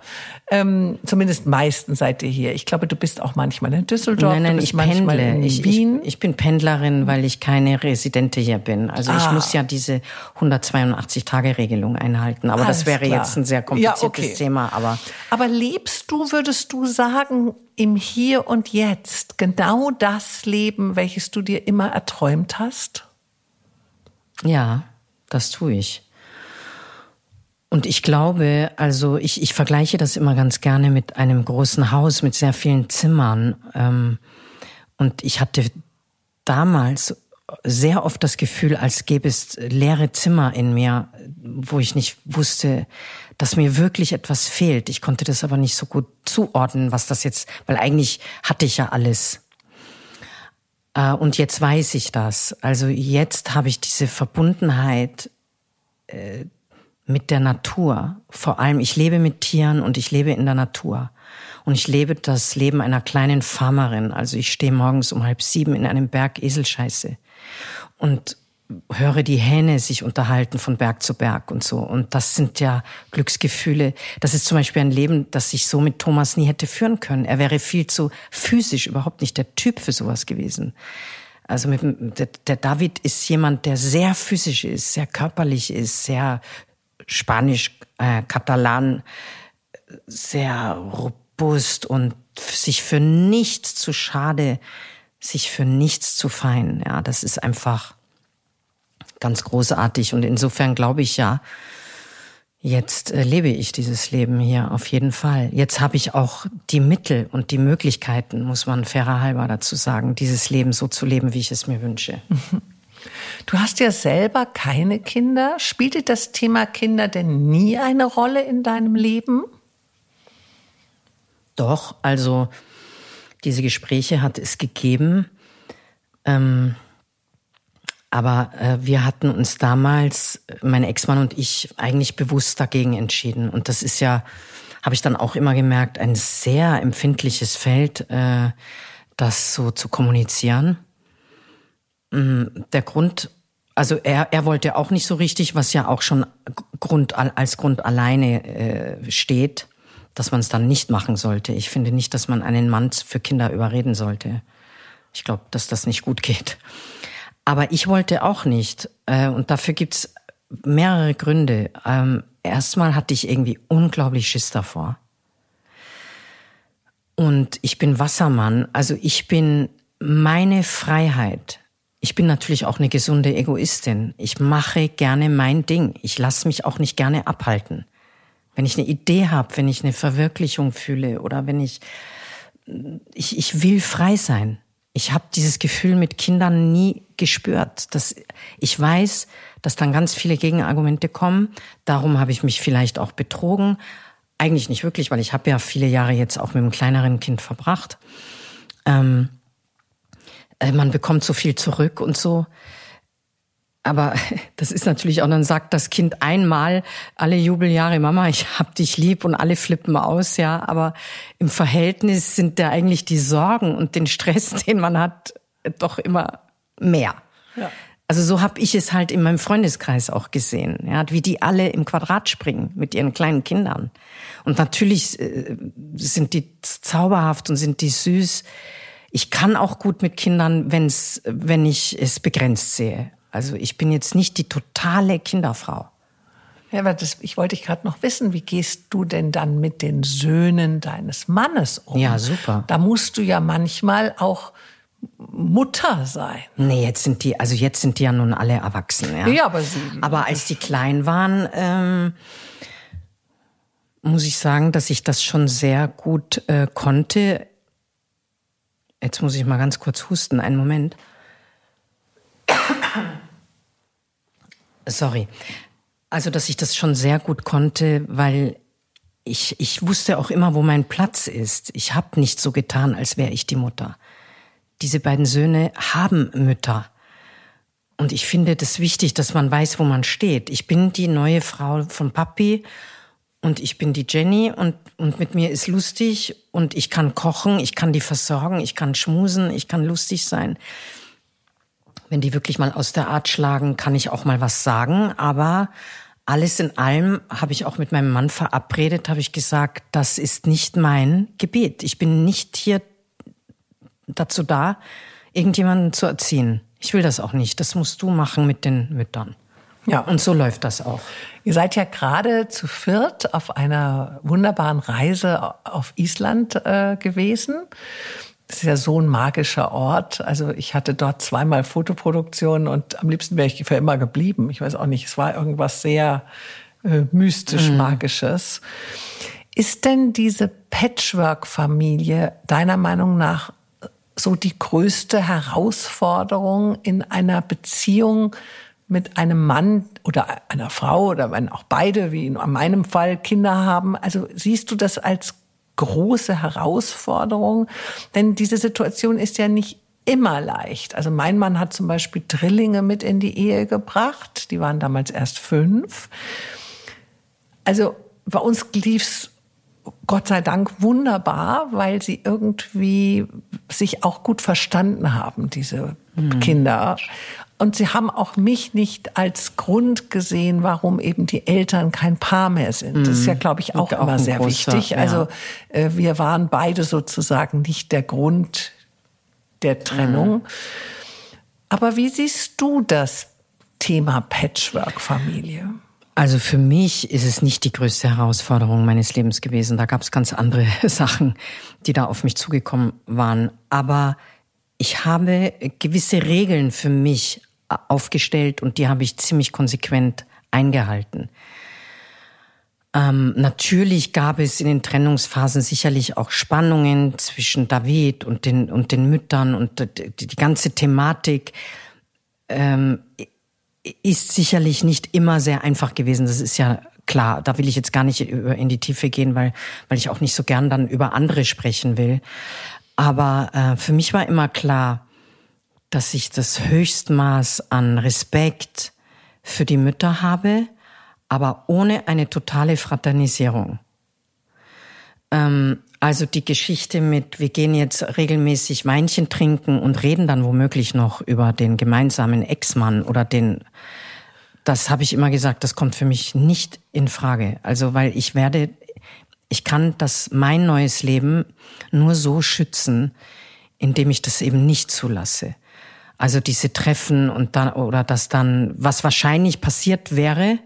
Ähm, zumindest meistens seid ihr hier. Ich glaube, du bist auch manchmal in Düsseldorf, Nein, nein, ich manchmal pendle. in Ich, ich, Wien. ich bin Pendlerin, weil ich keine Residente hier bin. Also ich Ah. muss ja diese 182-Tage-Regelung einhalten. Aber Alles das wäre klar. jetzt ein sehr kompliziertes Ja, okay. Thema. Aber Aber lebst du, würdest du sagen, im Hier und Jetzt genau das Leben, welches du dir immer erträumt hast? ja, das tue ich. Und ich glaube, also ich, ich vergleiche das immer ganz gerne mit einem großen Haus mit sehr vielen Zimmern. Ähm, und ich hatte damals sehr oft das Gefühl, als gäbe es leere Zimmer in mir, wo ich nicht wusste, dass mir wirklich etwas fehlt. Ich konnte das aber nicht so gut zuordnen, was das jetzt, weil eigentlich hatte ich ja alles. Äh, und jetzt weiß ich das. Also jetzt habe ich diese Verbundenheit äh, mit der Natur. Vor allem, ich lebe mit Tieren und ich lebe in der Natur. Und ich lebe das Leben einer kleinen Farmerin. Also ich stehe morgens um halb sieben in einem Berg Eselscheiße und höre die Hähne sich unterhalten von Berg zu Berg und so. Und das sind ja Glücksgefühle. Das ist zum Beispiel ein Leben, das ich so mit Thomas nie hätte führen können. Er wäre viel zu physisch, überhaupt nicht der Typ für sowas gewesen. Also mit, der, der David ist jemand, der sehr physisch ist, sehr körperlich ist, sehr spanisch, äh, katalan, sehr robust und sich für nichts zu schade, sich für nichts zu fein. Ja, das ist einfach ganz großartig. Und insofern glaube ich ja, jetzt äh, lebe ich dieses Leben hier auf jeden Fall. Jetzt habe ich auch die Mittel und die Möglichkeiten, muss man fairer halber dazu sagen, dieses Leben so zu leben, wie ich es mir wünsche. Du hast ja selber keine Kinder. Spielte das Thema Kinder denn nie eine Rolle in deinem Leben? Doch, also diese Gespräche hat es gegeben. Ähm, aber äh, wir hatten uns damals, mein Ex-Mann und ich, eigentlich bewusst dagegen entschieden. Und das ist ja, habe ich dann auch immer gemerkt, ein sehr empfindliches Feld, äh, das so zu kommunizieren. Mm, der Grund, also er, er wollte auch nicht so richtig, was ja auch schon Grund, als Grund alleine äh, steht, dass man es dann nicht machen sollte. Ich finde nicht, dass man einen Mann für Kinder überreden sollte. Ich glaube, dass das nicht gut geht. Aber ich wollte auch nicht. Äh, und dafür gibt's mehrere Gründe. Ähm, erstmal hatte ich irgendwie unglaublich Schiss davor. Und ich bin Wassermann. Also ich bin meine Freiheit. Ich bin natürlich auch eine gesunde Egoistin. Ich mache gerne mein Ding. Ich lasse mich auch nicht gerne abhalten. Wenn ich eine Idee habe, wenn ich eine Verwirklichung fühle oder wenn ich, ich, ich will frei sein. Ich habe dieses Gefühl mit Kindern nie gespürt. Dass ich weiß, dass dann ganz viele Gegenargumente kommen. Darum habe ich mich vielleicht auch betrogen. Eigentlich nicht wirklich, weil ich habe ja viele Jahre jetzt auch mit einem kleineren Kind verbracht. Ähm, äh, man bekommt so viel zurück und so. Aber das ist natürlich auch, dann sagt das Kind einmal alle Jubeljahre, Mama, ich hab dich lieb und alle flippen aus, ja. Aber im Verhältnis sind da eigentlich die Sorgen und den Stress, den man hat, doch immer mehr. Ja. Also so habe ich es halt in meinem Freundeskreis auch gesehen, ja, wie die alle im Quadrat springen mit ihren kleinen Kindern. Und natürlich äh, sind die zauberhaft und sind die süß. Ich kann auch gut mit Kindern, wenn's, wenn ich es begrenzt sehe. Also ich bin jetzt nicht die totale Kinderfrau. Ja, aber das, ich wollte dich gerade noch wissen, wie gehst du denn dann mit den Söhnen deines Mannes um? Ja, super. Da musst du ja manchmal auch Mutter sein. Nee, jetzt sind die, also jetzt sind die ja nun alle erwachsen. Ja, ja aber sie. Aber als die klein waren, ähm, muss ich sagen, dass ich das schon sehr gut äh, konnte. Jetzt muss ich mal ganz kurz husten, einen Moment. Sorry. Also, dass ich das schon sehr gut konnte, weil ich, ich wusste auch immer, wo mein Platz ist. Ich habe nicht so getan, als wäre ich die Mutter. Diese beiden Söhne haben Mütter. Und ich finde das wichtig, dass man weiß, wo man steht. Ich bin die neue Frau von Papi und ich bin die Jenny und, und mit mir ist lustig und ich kann kochen, ich kann die versorgen, ich kann schmusen, ich kann lustig sein wenn die wirklich mal aus der Art schlagen, kann ich auch mal was sagen. Aber alles in allem habe ich auch mit meinem Mann verabredet, habe ich gesagt, das ist nicht mein Gebiet. Ich bin nicht hier dazu da, irgendjemanden zu erziehen. Ich will das auch nicht. Das musst du machen mit den Müttern. Ja. Und so läuft das auch. Ihr seid ja gerade zu viert auf einer wunderbaren Reise auf Island äh, gewesen. Das ist ja so ein magischer Ort. Also ich hatte dort zweimal Fotoproduktion und am liebsten wäre ich für immer geblieben. Ich weiß auch nicht, es war irgendwas sehr äh, mystisch-magisches. Mhm. Ist denn diese Patchwork-Familie deiner Meinung nach so die größte Herausforderung in einer Beziehung mit einem Mann oder einer Frau oder wenn auch beide, wie in meinem Fall, Kinder haben? Also siehst du das als große Herausforderung? Denn diese Situation ist ja nicht immer leicht. Also mein Mann hat zum Beispiel Drillinge mit in die Ehe gebracht. Die waren damals erst fünf. Also bei uns lief's Gott sei Dank wunderbar, weil sie irgendwie sich auch gut verstanden haben, diese mhm. Kinder. Und sie haben auch mich nicht als Grund gesehen, warum eben die Eltern kein Paar mehr sind. Das ist ja, mhm. glaube ich, auch, auch immer sehr großer, wichtig. Also äh, wir waren beide sozusagen nicht der Grund der Trennung. Mhm. Aber wie siehst du das Thema Patchwork-Familie? Also für mich ist es nicht die größte Herausforderung meines Lebens gewesen. Da gab es ganz andere Sachen, die da auf mich zugekommen waren. Aber ich habe gewisse Regeln für mich aufgestellt und die habe ich ziemlich konsequent eingehalten. Ähm, natürlich gab es in den Trennungsphasen sicherlich auch Spannungen zwischen David und den, und den Müttern und die, die ganze Thematik ähm, ist sicherlich nicht immer sehr einfach gewesen. Das ist ja klar. Da will ich jetzt gar nicht in die Tiefe gehen, weil, weil ich auch nicht so gern dann über andere sprechen will. Aber äh, für mich war immer klar, dass ich das Höchstmaß an Respekt für die Mütter habe, aber ohne eine totale Fraternisierung. Ähm, also die Geschichte mit, wir gehen jetzt regelmäßig Weinchen trinken und reden dann womöglich noch über den gemeinsamen Ex-Mann oder den, das habe ich immer gesagt, das kommt für mich nicht in Frage. Also weil ich werde, ich kann das mein neues Leben nur so schützen, indem ich das eben nicht zulasse. Also diese Treffen und dann, oder das dann, was wahrscheinlich passiert wäre,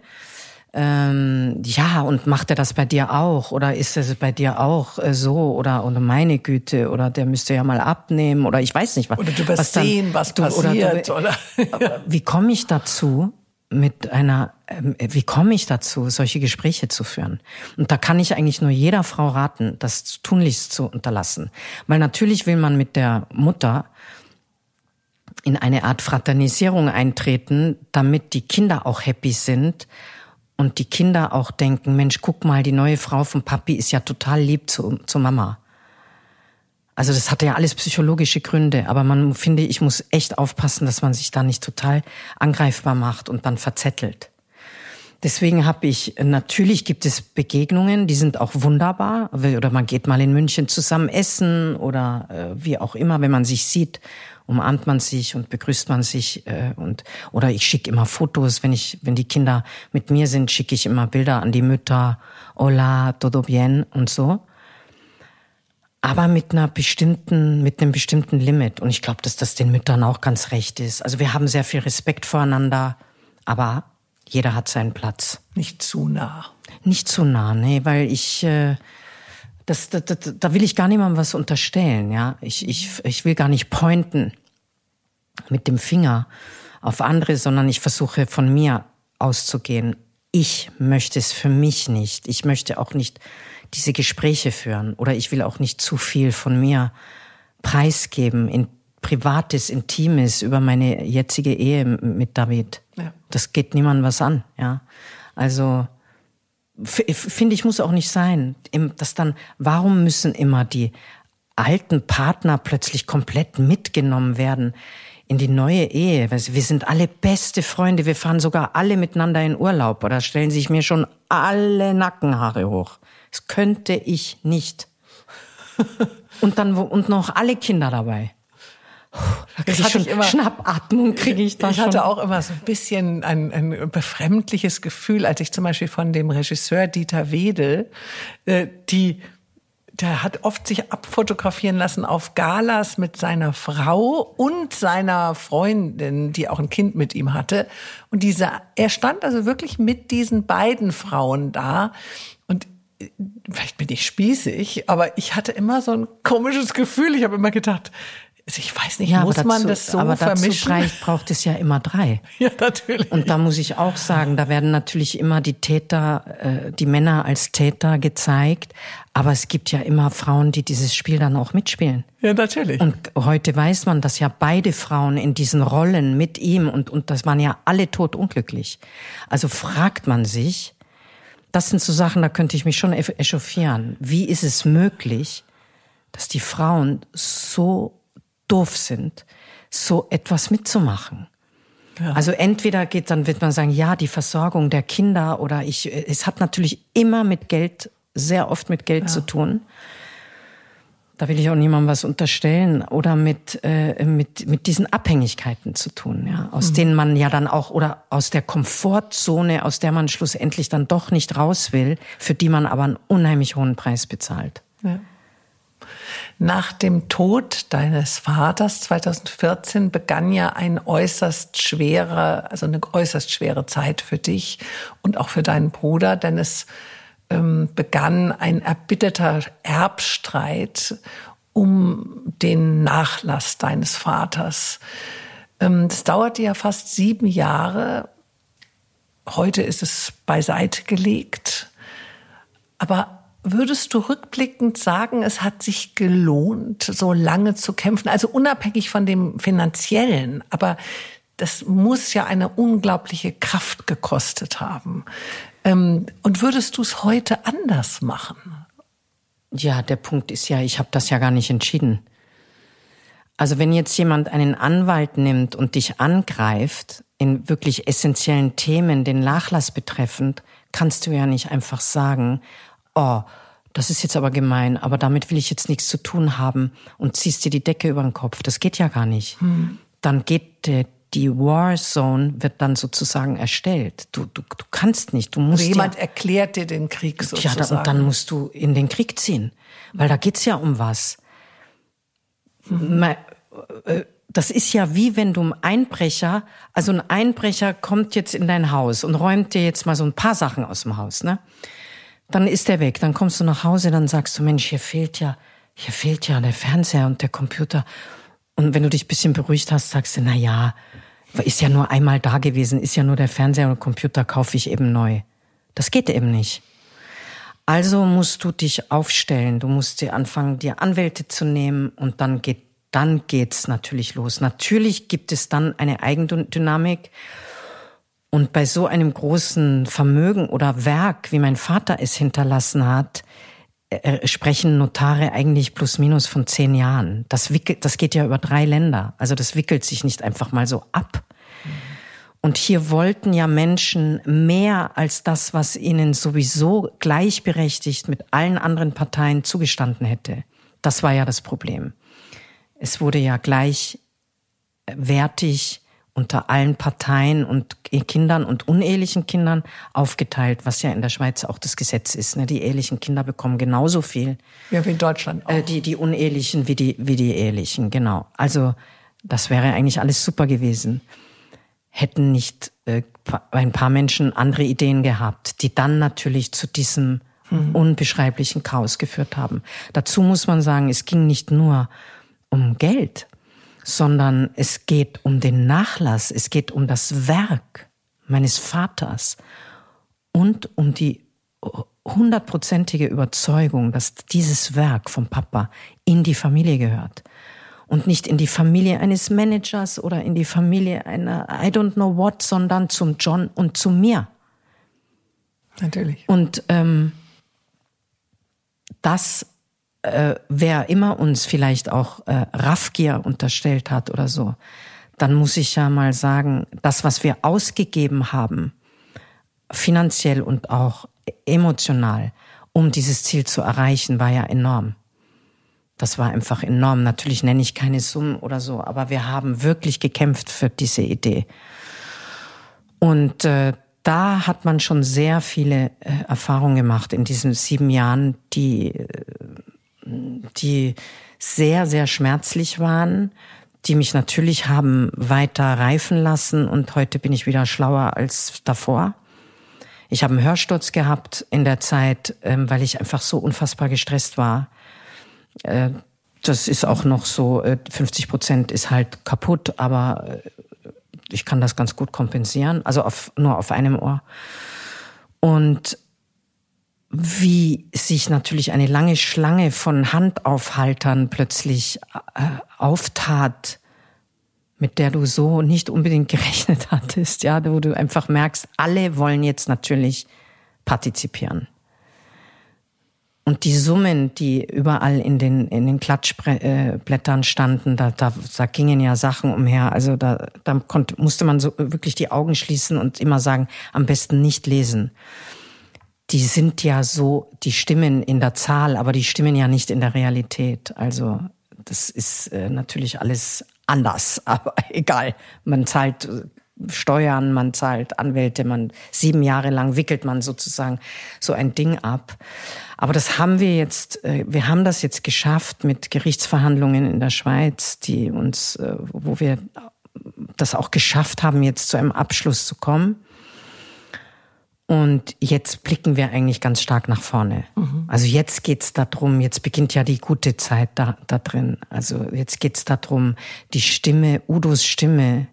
ähm, ja, und macht er das bei dir auch? Oder ist es bei dir auch äh, so? Oder, oder meine Güte, oder der müsste ja mal abnehmen, oder ich weiß nicht, was. Oder du wirst was dann, sehen, was du, passiert, oder? Du, oder? Wie komme ich dazu, mit einer, ähm, wie komme ich dazu, solche Gespräche zu führen? Und da kann ich eigentlich nur jeder Frau raten, das tunlichst zu unterlassen. Weil natürlich will man mit der Mutter in eine Art Fraternisierung eintreten, damit die Kinder auch happy sind und die Kinder auch denken, Mensch, guck mal, die neue Frau von Papi ist ja total lieb zu, zu Mama. Also das hatte ja alles psychologische Gründe, aber man finde, ich muss echt aufpassen, dass man sich da nicht total angreifbar macht und dann verzettelt. Deswegen habe ich, natürlich gibt es Begegnungen, die sind auch wunderbar. Oder man geht mal in München zusammen essen oder äh, wie auch immer, wenn man sich sieht umarmt man sich und begrüßt man sich äh, und oder ich schicke immer Fotos, wenn ich wenn die Kinder mit mir sind, schicke ich immer Bilder an die Mütter, hola, todo bien und so. Aber mit einer bestimmten, mit einem bestimmten Limit. Und ich glaube, dass das den Müttern auch ganz recht ist. Also wir haben sehr viel Respekt voreinander, aber jeder hat seinen Platz. Nicht zu nah. Nicht zu nah, nee, weil ich äh, das, das, das, da will ich gar niemandem was unterstellen, ja. Ich, ich, ich will gar nicht pointen mit dem Finger auf andere, sondern ich versuche von mir auszugehen. Ich möchte es für mich nicht. Ich möchte auch nicht diese Gespräche führen oder ich will auch nicht zu viel von mir preisgeben in Privates, Intimes über meine jetzige Ehe mit David. Ja. Das geht niemandem was an, ja. Also, finde ich, muss auch nicht sein. dass dann, warum müssen immer die alten Partner plötzlich komplett mitgenommen werden in die neue Ehe? Wir sind alle beste Freunde, wir fahren sogar alle miteinander in Urlaub oder stellen sich mir schon alle Nackenhaare hoch. Das könnte ich nicht. und dann, und noch alle Kinder dabei. Da krieg ich schon immer, Schnappatmung kriege ich da Ich hatte auch immer so ein bisschen ein, ein befremdliches Gefühl, als ich zum Beispiel von dem Regisseur Dieter Wedel, äh, die der hat oft sich abfotografieren lassen auf Galas mit seiner Frau und seiner Freundin, die auch ein Kind mit ihm hatte. Und dieser, er stand also wirklich mit diesen beiden Frauen da. Und äh, vielleicht bin ich spießig, aber ich hatte immer so ein komisches Gefühl. Ich habe immer gedacht, ich weiß nicht, ja, muss dazu, man das so aber vermischen? Aber dazu braucht es ja immer drei. Ja, natürlich. Und da muss ich auch sagen, da werden natürlich immer die Täter, äh, die Männer als Täter gezeigt. Aber es gibt ja immer Frauen, die dieses Spiel dann auch mitspielen. Ja, natürlich. Und heute weiß man, dass ja beide Frauen in diesen Rollen mit ihm und, und das waren ja alle totunglücklich. Also fragt man sich, das sind so Sachen, da könnte ich mich schon echauffieren. Wie ist es möglich, dass die Frauen so doof sind, so etwas mitzumachen. Ja. Also entweder geht, dann wird man sagen, ja, die Versorgung der Kinder oder ich, es hat natürlich immer mit Geld, sehr oft mit Geld ja. zu tun. Da will ich auch niemandem was unterstellen oder mit äh, mit mit diesen Abhängigkeiten zu tun, ja, aus mhm. denen man ja dann auch oder aus der Komfortzone, aus der man schlussendlich dann doch nicht raus will, für die man aber einen unheimlich hohen Preis bezahlt. Ja. Nach dem Tod deines Vaters 2014 begann ja ein äußerst schwere, also eine äußerst schwere Zeit für dich und auch für deinen Bruder, denn es ähm, begann ein erbitterter Erbstreit um den Nachlass deines Vaters. Ähm, das dauerte ja fast sieben Jahre. Heute ist es beiseite gelegt. Aber Würdest du rückblickend sagen, es hat sich gelohnt, so lange zu kämpfen? Also unabhängig von dem finanziellen, aber das muss ja eine unglaubliche Kraft gekostet haben. Ähm, und würdest du es heute anders machen? Ja, der Punkt ist ja, ich habe das ja gar nicht entschieden. Also wenn jetzt jemand einen Anwalt nimmt und dich angreift in wirklich essentiellen Themen, den Nachlass betreffend, kannst du ja nicht einfach sagen, oh, das ist jetzt aber gemein, aber damit will ich jetzt nichts zu tun haben und ziehst dir die Decke über den Kopf. Das geht ja gar nicht. Hm. Dann geht der, die War Zone wird dann sozusagen erstellt. Du, du, du kannst nicht. Du musst also jemand ja, erklärt dir den Krieg sozusagen. Ja, und dann musst du in den Krieg ziehen, weil da geht's ja um was. Hm. Äh, das ist ja wie wenn du ein Einbrecher, also ein Einbrecher kommt jetzt in dein Haus und räumt dir jetzt mal so ein paar Sachen aus dem Haus, ne? Dann ist er weg. Dann kommst du nach Hause, dann sagst du, Mensch, hier fehlt ja, hier fehlt ja der Fernseher und der Computer. Und wenn du dich ein bisschen beruhigt hast, sagst du, na ja, ist ja nur einmal da gewesen, ist ja nur der Fernseher und Computer kaufe ich eben neu. Das geht eben nicht. Also musst du dich aufstellen. Du musst dir anfangen, dir Anwälte zu nehmen und dann geht, dann geht's natürlich los. Natürlich gibt es dann eine Eigendynamik und bei so einem großen Vermögen oder Werk, wie mein Vater es hinterlassen hat, äh, sprechen Notare eigentlich plus minus von zehn Jahren. Das, wickelt, das geht ja über drei Länder. Also das wickelt sich nicht einfach mal so ab. Und hier wollten ja Menschen mehr als das, was ihnen sowieso gleichberechtigt mit allen anderen Parteien zugestanden hätte. Das war ja das Problem. Es wurde ja gleichwertig unter allen Parteien und Kindern und unehelichen Kindern aufgeteilt, was ja in der Schweiz auch das Gesetz ist. Ne? Die ehelichen Kinder bekommen genauso viel. Ja, wie in Deutschland auch. Äh, die, die unehelichen wie die, wie die ehelichen, genau. Also das wäre eigentlich alles super gewesen. Hätten nicht äh, ein paar Menschen andere Ideen gehabt, die dann natürlich zu diesem mhm. unbeschreiblichen Chaos geführt haben. Dazu muss man sagen, es ging nicht nur um Geld sondern es geht um den Nachlass, es geht um das Werk meines Vaters und um die hundertprozentige Überzeugung, dass dieses Werk vom Papa in die Familie gehört und nicht in die Familie eines Managers oder in die Familie einer I don't know what, sondern zum John und zu mir. Natürlich. Und ähm, das äh, wer immer uns vielleicht auch äh, Raffgier unterstellt hat oder so, dann muss ich ja mal sagen, das, was wir ausgegeben haben, finanziell und auch emotional, um dieses Ziel zu erreichen, war ja enorm. Das war einfach enorm. Natürlich nenne ich keine Summen oder so, aber wir haben wirklich gekämpft für diese Idee. Und äh, da hat man schon sehr viele äh, Erfahrungen gemacht in diesen sieben Jahren, die äh, die sehr, sehr schmerzlich waren, die mich natürlich haben weiter reifen lassen und heute bin ich wieder schlauer als davor. Ich habe einen Hörsturz gehabt in der Zeit, ähm, weil ich einfach so unfassbar gestresst war. Äh, das ist auch noch so, 50 äh, Prozent ist halt kaputt, aber äh, ich kann das ganz gut kompensieren, also auf, nur auf einem Ohr. Und wie sich natürlich eine lange Schlange von Handaufhaltern plötzlich äh, auftat, mit der du so nicht unbedingt gerechnet hattest, ja, wo du einfach merkst, alle wollen jetzt natürlich partizipieren. Und die Summen, die überall in den, in den Klatschblättern standen, da, da, da gingen ja Sachen umher. Also da, da konnte, musste man so wirklich die Augen schließen und immer sagen, am besten nicht lesen. Die sind ja so, die stimmen in der Zahl, aber die stimmen ja nicht in der Realität. Also das ist äh, natürlich alles anders, aber egal. Man zahlt äh, Steuern, man zahlt Anwälte, man sieben Jahre lang wickelt man sozusagen so ein Ding ab. Aber das haben wir jetzt, äh, wir haben das jetzt geschafft mit Gerichtsverhandlungen in der Schweiz, die uns, äh, wo wir das auch geschafft haben, jetzt zu einem Abschluss zu kommen. Und jetzt blicken wir eigentlich ganz stark nach vorne. Mhm. Also jetzt geht's darum, jetzt beginnt ja die gute Zeit da, da drin. Also jetzt geht's darum, die Stimme, Udos Stimme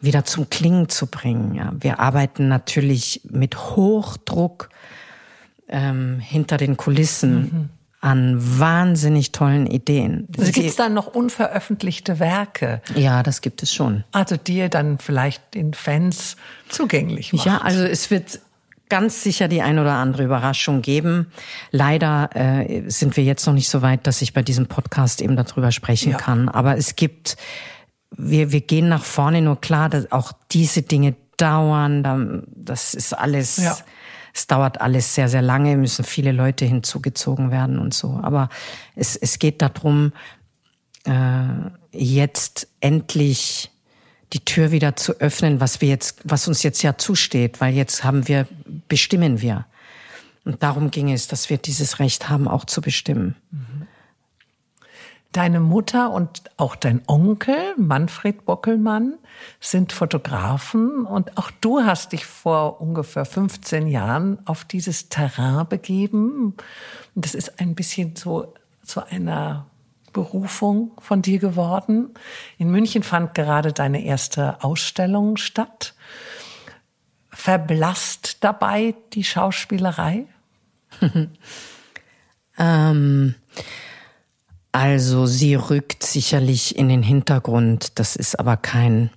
wieder zum Klingen zu bringen. Ja, wir arbeiten natürlich mit Hochdruck ähm, hinter den Kulissen mhm. an wahnsinnig tollen Ideen. Also gibt es dann noch unveröffentlichte Werke? Ja, das gibt es schon. Also die ihr dann vielleicht den Fans zugänglich macht? Ja, also es wird ganz sicher die ein oder andere Überraschung geben. Leider äh, sind wir jetzt noch nicht so weit, dass ich bei diesem Podcast eben darüber sprechen ja. kann. Aber es gibt, wir, wir gehen nach vorne, nur klar, dass auch diese Dinge dauern. Das ist alles. Ja es dauert alles sehr, sehr lange, müssen viele Leute hinzugezogen werden und so. Aber es, es geht darum, äh, jetzt endlich die Tür wieder zu öffnen, was wir jetzt, was uns jetzt ja zusteht, weil jetzt haben wir, bestimmen wir. Und darum ging es, dass wir dieses Recht haben, auch zu bestimmen. Mhm. Deine Mutter und auch dein Onkel, Manfred Bockelmann, sind Fotografen und auch du hast dich vor ungefähr 15 Jahren auf dieses Terrain begeben. Und das ist ein bisschen so zu einer Berufung von dir geworden. In München fand gerade deine erste Ausstellung statt. Verblasst dabei die Schauspielerei? ähm also sie rückt sicherlich in den Hintergrund. Das ist aber kein,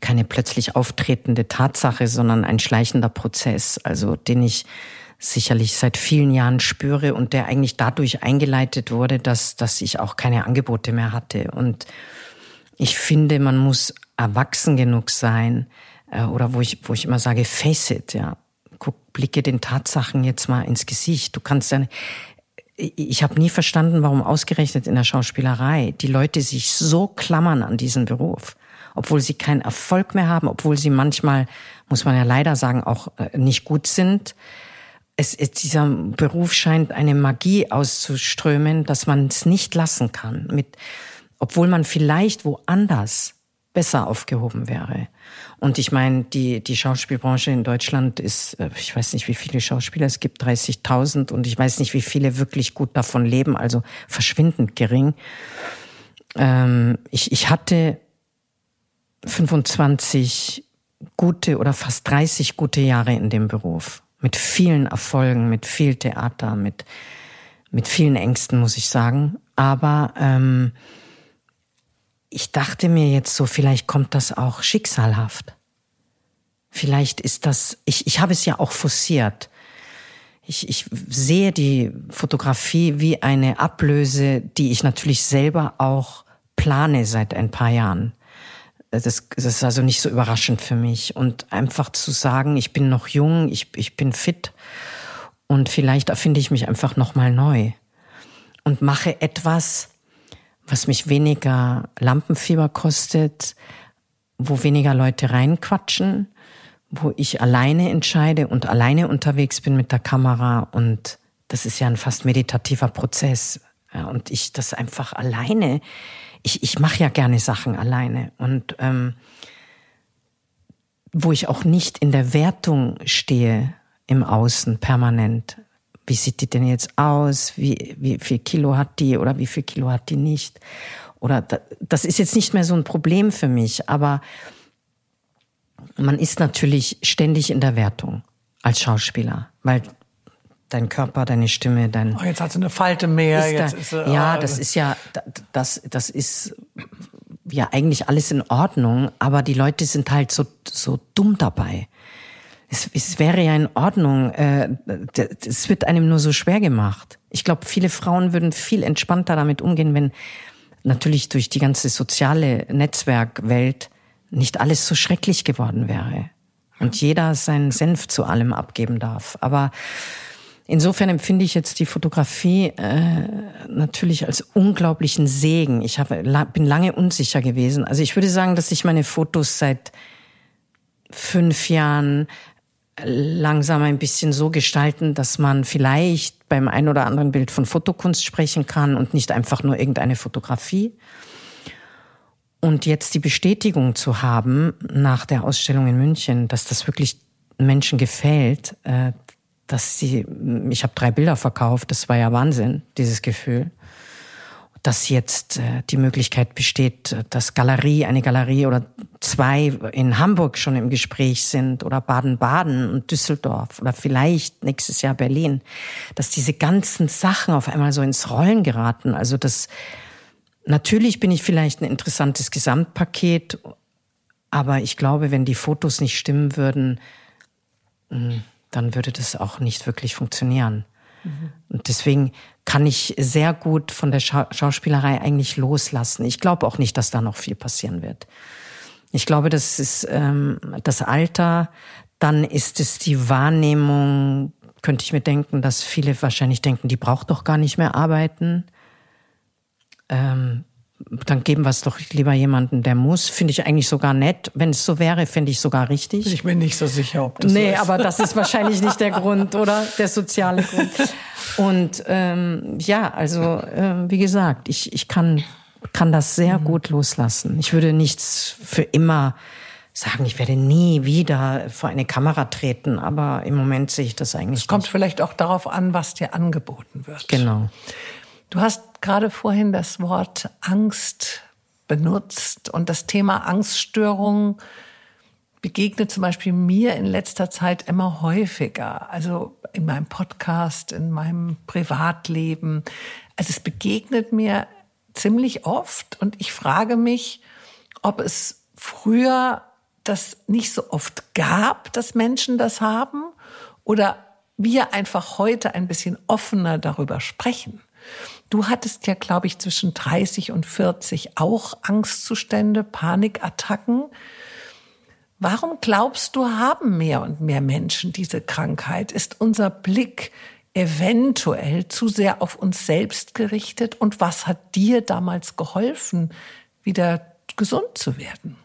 keine plötzlich auftretende Tatsache, sondern ein schleichender Prozess, also den ich sicherlich seit vielen Jahren spüre und der eigentlich dadurch eingeleitet wurde, dass, dass ich auch keine Angebote mehr hatte. Und ich finde, man muss erwachsen genug sein, äh, oder wo ich, wo ich immer sage, face it, ja. Guck, blicke den Tatsachen jetzt mal ins Gesicht. Du kannst ja, ich habe nie verstanden, warum ausgerechnet in der Schauspielerei die Leute sich so klammern an diesen Beruf, obwohl sie keinen Erfolg mehr haben, obwohl sie manchmal, muss man ja leider sagen, auch äh, nicht gut sind. Es, es, dieser Beruf scheint eine Magie auszuströmen, dass man es nicht lassen kann, mit, obwohl man vielleicht woanders besser aufgehoben wäre. Und ich meine, die, die Schauspielbranche in Deutschland ist, äh, ich weiß nicht, wie viele Schauspieler es gibt, 30.000 und ich weiß nicht, wie viele wirklich gut davon leben, also verschwindend gering. Ähm, ich, ich hatte 25 gute oder fast 30 gute Jahre in dem Beruf. Mit vielen Erfolgen, mit viel Theater, mit, mit vielen Ängsten, muss ich sagen. Aber ähm, ich dachte mir jetzt so, vielleicht kommt das auch schicksalhaft. Vielleicht ist das, ich, ich habe es ja auch forciert. Ich, ich sehe die Fotografie wie eine Ablöse, die ich natürlich selber auch plane seit ein paar Jahren. Das, das ist also nicht so überraschend für mich. Und einfach zu sagen, ich bin noch jung, ich, ich bin fit und vielleicht erfinde ich mich einfach nochmal neu und mache etwas, was mich weniger Lampenfieber kostet, wo weniger Leute reinquatschen, wo ich alleine entscheide und alleine unterwegs bin mit der Kamera und das ist ja ein fast meditativer Prozess. Und ich das einfach alleine, ich, ich mache ja gerne Sachen alleine und ähm, wo ich auch nicht in der Wertung stehe im Außen permanent, Wie sieht die denn jetzt aus? Wie, wie viel Kilo hat die oder wie viel Kilo hat die nicht? Oder das ist jetzt nicht mehr so ein Problem für mich, aber man ist natürlich ständig in der Wertung als Schauspieler, weil dein Körper, deine Stimme, dein. Oh, jetzt hat sie eine Falte mehr. Ist jetzt da, ist sie, ja, oh, das ist ja, das, das ist ja eigentlich alles in Ordnung, aber die Leute sind halt so, so dumm dabei. Es, es wäre ja in Ordnung. Äh, es wird einem nur so schwer gemacht. Ich glaube, viele Frauen würden viel entspannter damit umgehen, wenn natürlich durch die ganze soziale Netzwerkwelt nicht alles so schrecklich geworden wäre und jeder seinen Senf zu allem abgeben darf. Aber insofern empfinde ich jetzt die Fotografie äh, natürlich als unglaublichen Segen. Ich habe, bin lange unsicher gewesen. Also ich würde sagen, dass ich meine Fotos seit fünf Jahren langsam ein bisschen so gestalten, dass man vielleicht beim ein oder anderen Bild von Fotokunst sprechen kann und nicht einfach nur irgendeine Fotografie. Und jetzt die Bestätigung zu haben nach der Ausstellung in München, dass das wirklich Menschen gefällt, äh, dass sie, ich habe drei Bilder verkauft, das war ja Wahnsinn, dieses Gefühl dass jetzt äh, die Möglichkeit besteht, dass Galerie, eine Galerie oder zwei in Hamburg schon im Gespräch sind oder Baden-Baden und Düsseldorf oder vielleicht nächstes Jahr Berlin, dass diese ganzen Sachen auf einmal so ins Rollen geraten. Also das, natürlich bin ich vielleicht ein interessantes Gesamtpaket, aber ich glaube, wenn die Fotos nicht stimmen würden, hm, dann würde das auch nicht wirklich funktionieren. Mhm. Und deswegen kann ich sehr gut von der Scha Schauspielerei eigentlich loslassen. Ich glaube auch nicht, dass da noch viel passieren wird. Ich glaube, das ist ähm, das Alter, dann ist es die Wahrnehmung, könnte ich mir denken, dass viele wahrscheinlich denken, die braucht doch gar nicht mehr arbeiten. Ähm, dann geben wir es doch lieber jemanden, der muss. Finde ich eigentlich sogar nett. Wenn es so wäre, finde ich sogar richtig. Ich bin nicht so sicher, ob das nee, so ist. aber das ist wahrscheinlich nicht der Grund, oder? Der soziale Grund. Und ähm, ja, also äh, wie gesagt, ich, ich kann, kann das sehr mhm. gut loslassen. Ich würde nichts für immer sagen, ich werde nie wieder vor eine Kamera treten, aber im Moment sehe ich das eigentlich. Es kommt nicht. vielleicht auch darauf an, was dir angeboten wird. Genau. Du hast gerade vorhin das Wort Angst benutzt und das Thema Angststörung begegnet zum Beispiel mir in letzter Zeit immer häufiger. Also in meinem Podcast, in meinem Privatleben. Also es begegnet mir ziemlich oft und ich frage mich, ob es früher das nicht so oft gab, dass Menschen das haben oder wir einfach heute ein bisschen offener darüber sprechen. Du hattest ja, glaube ich, zwischen 30 und 40 auch Angstzustände, Panikattacken. Warum glaubst du, haben mehr und mehr Menschen diese Krankheit? Ist unser Blick eventuell zu sehr auf uns selbst gerichtet? Und was hat dir damals geholfen, wieder gesund zu werden?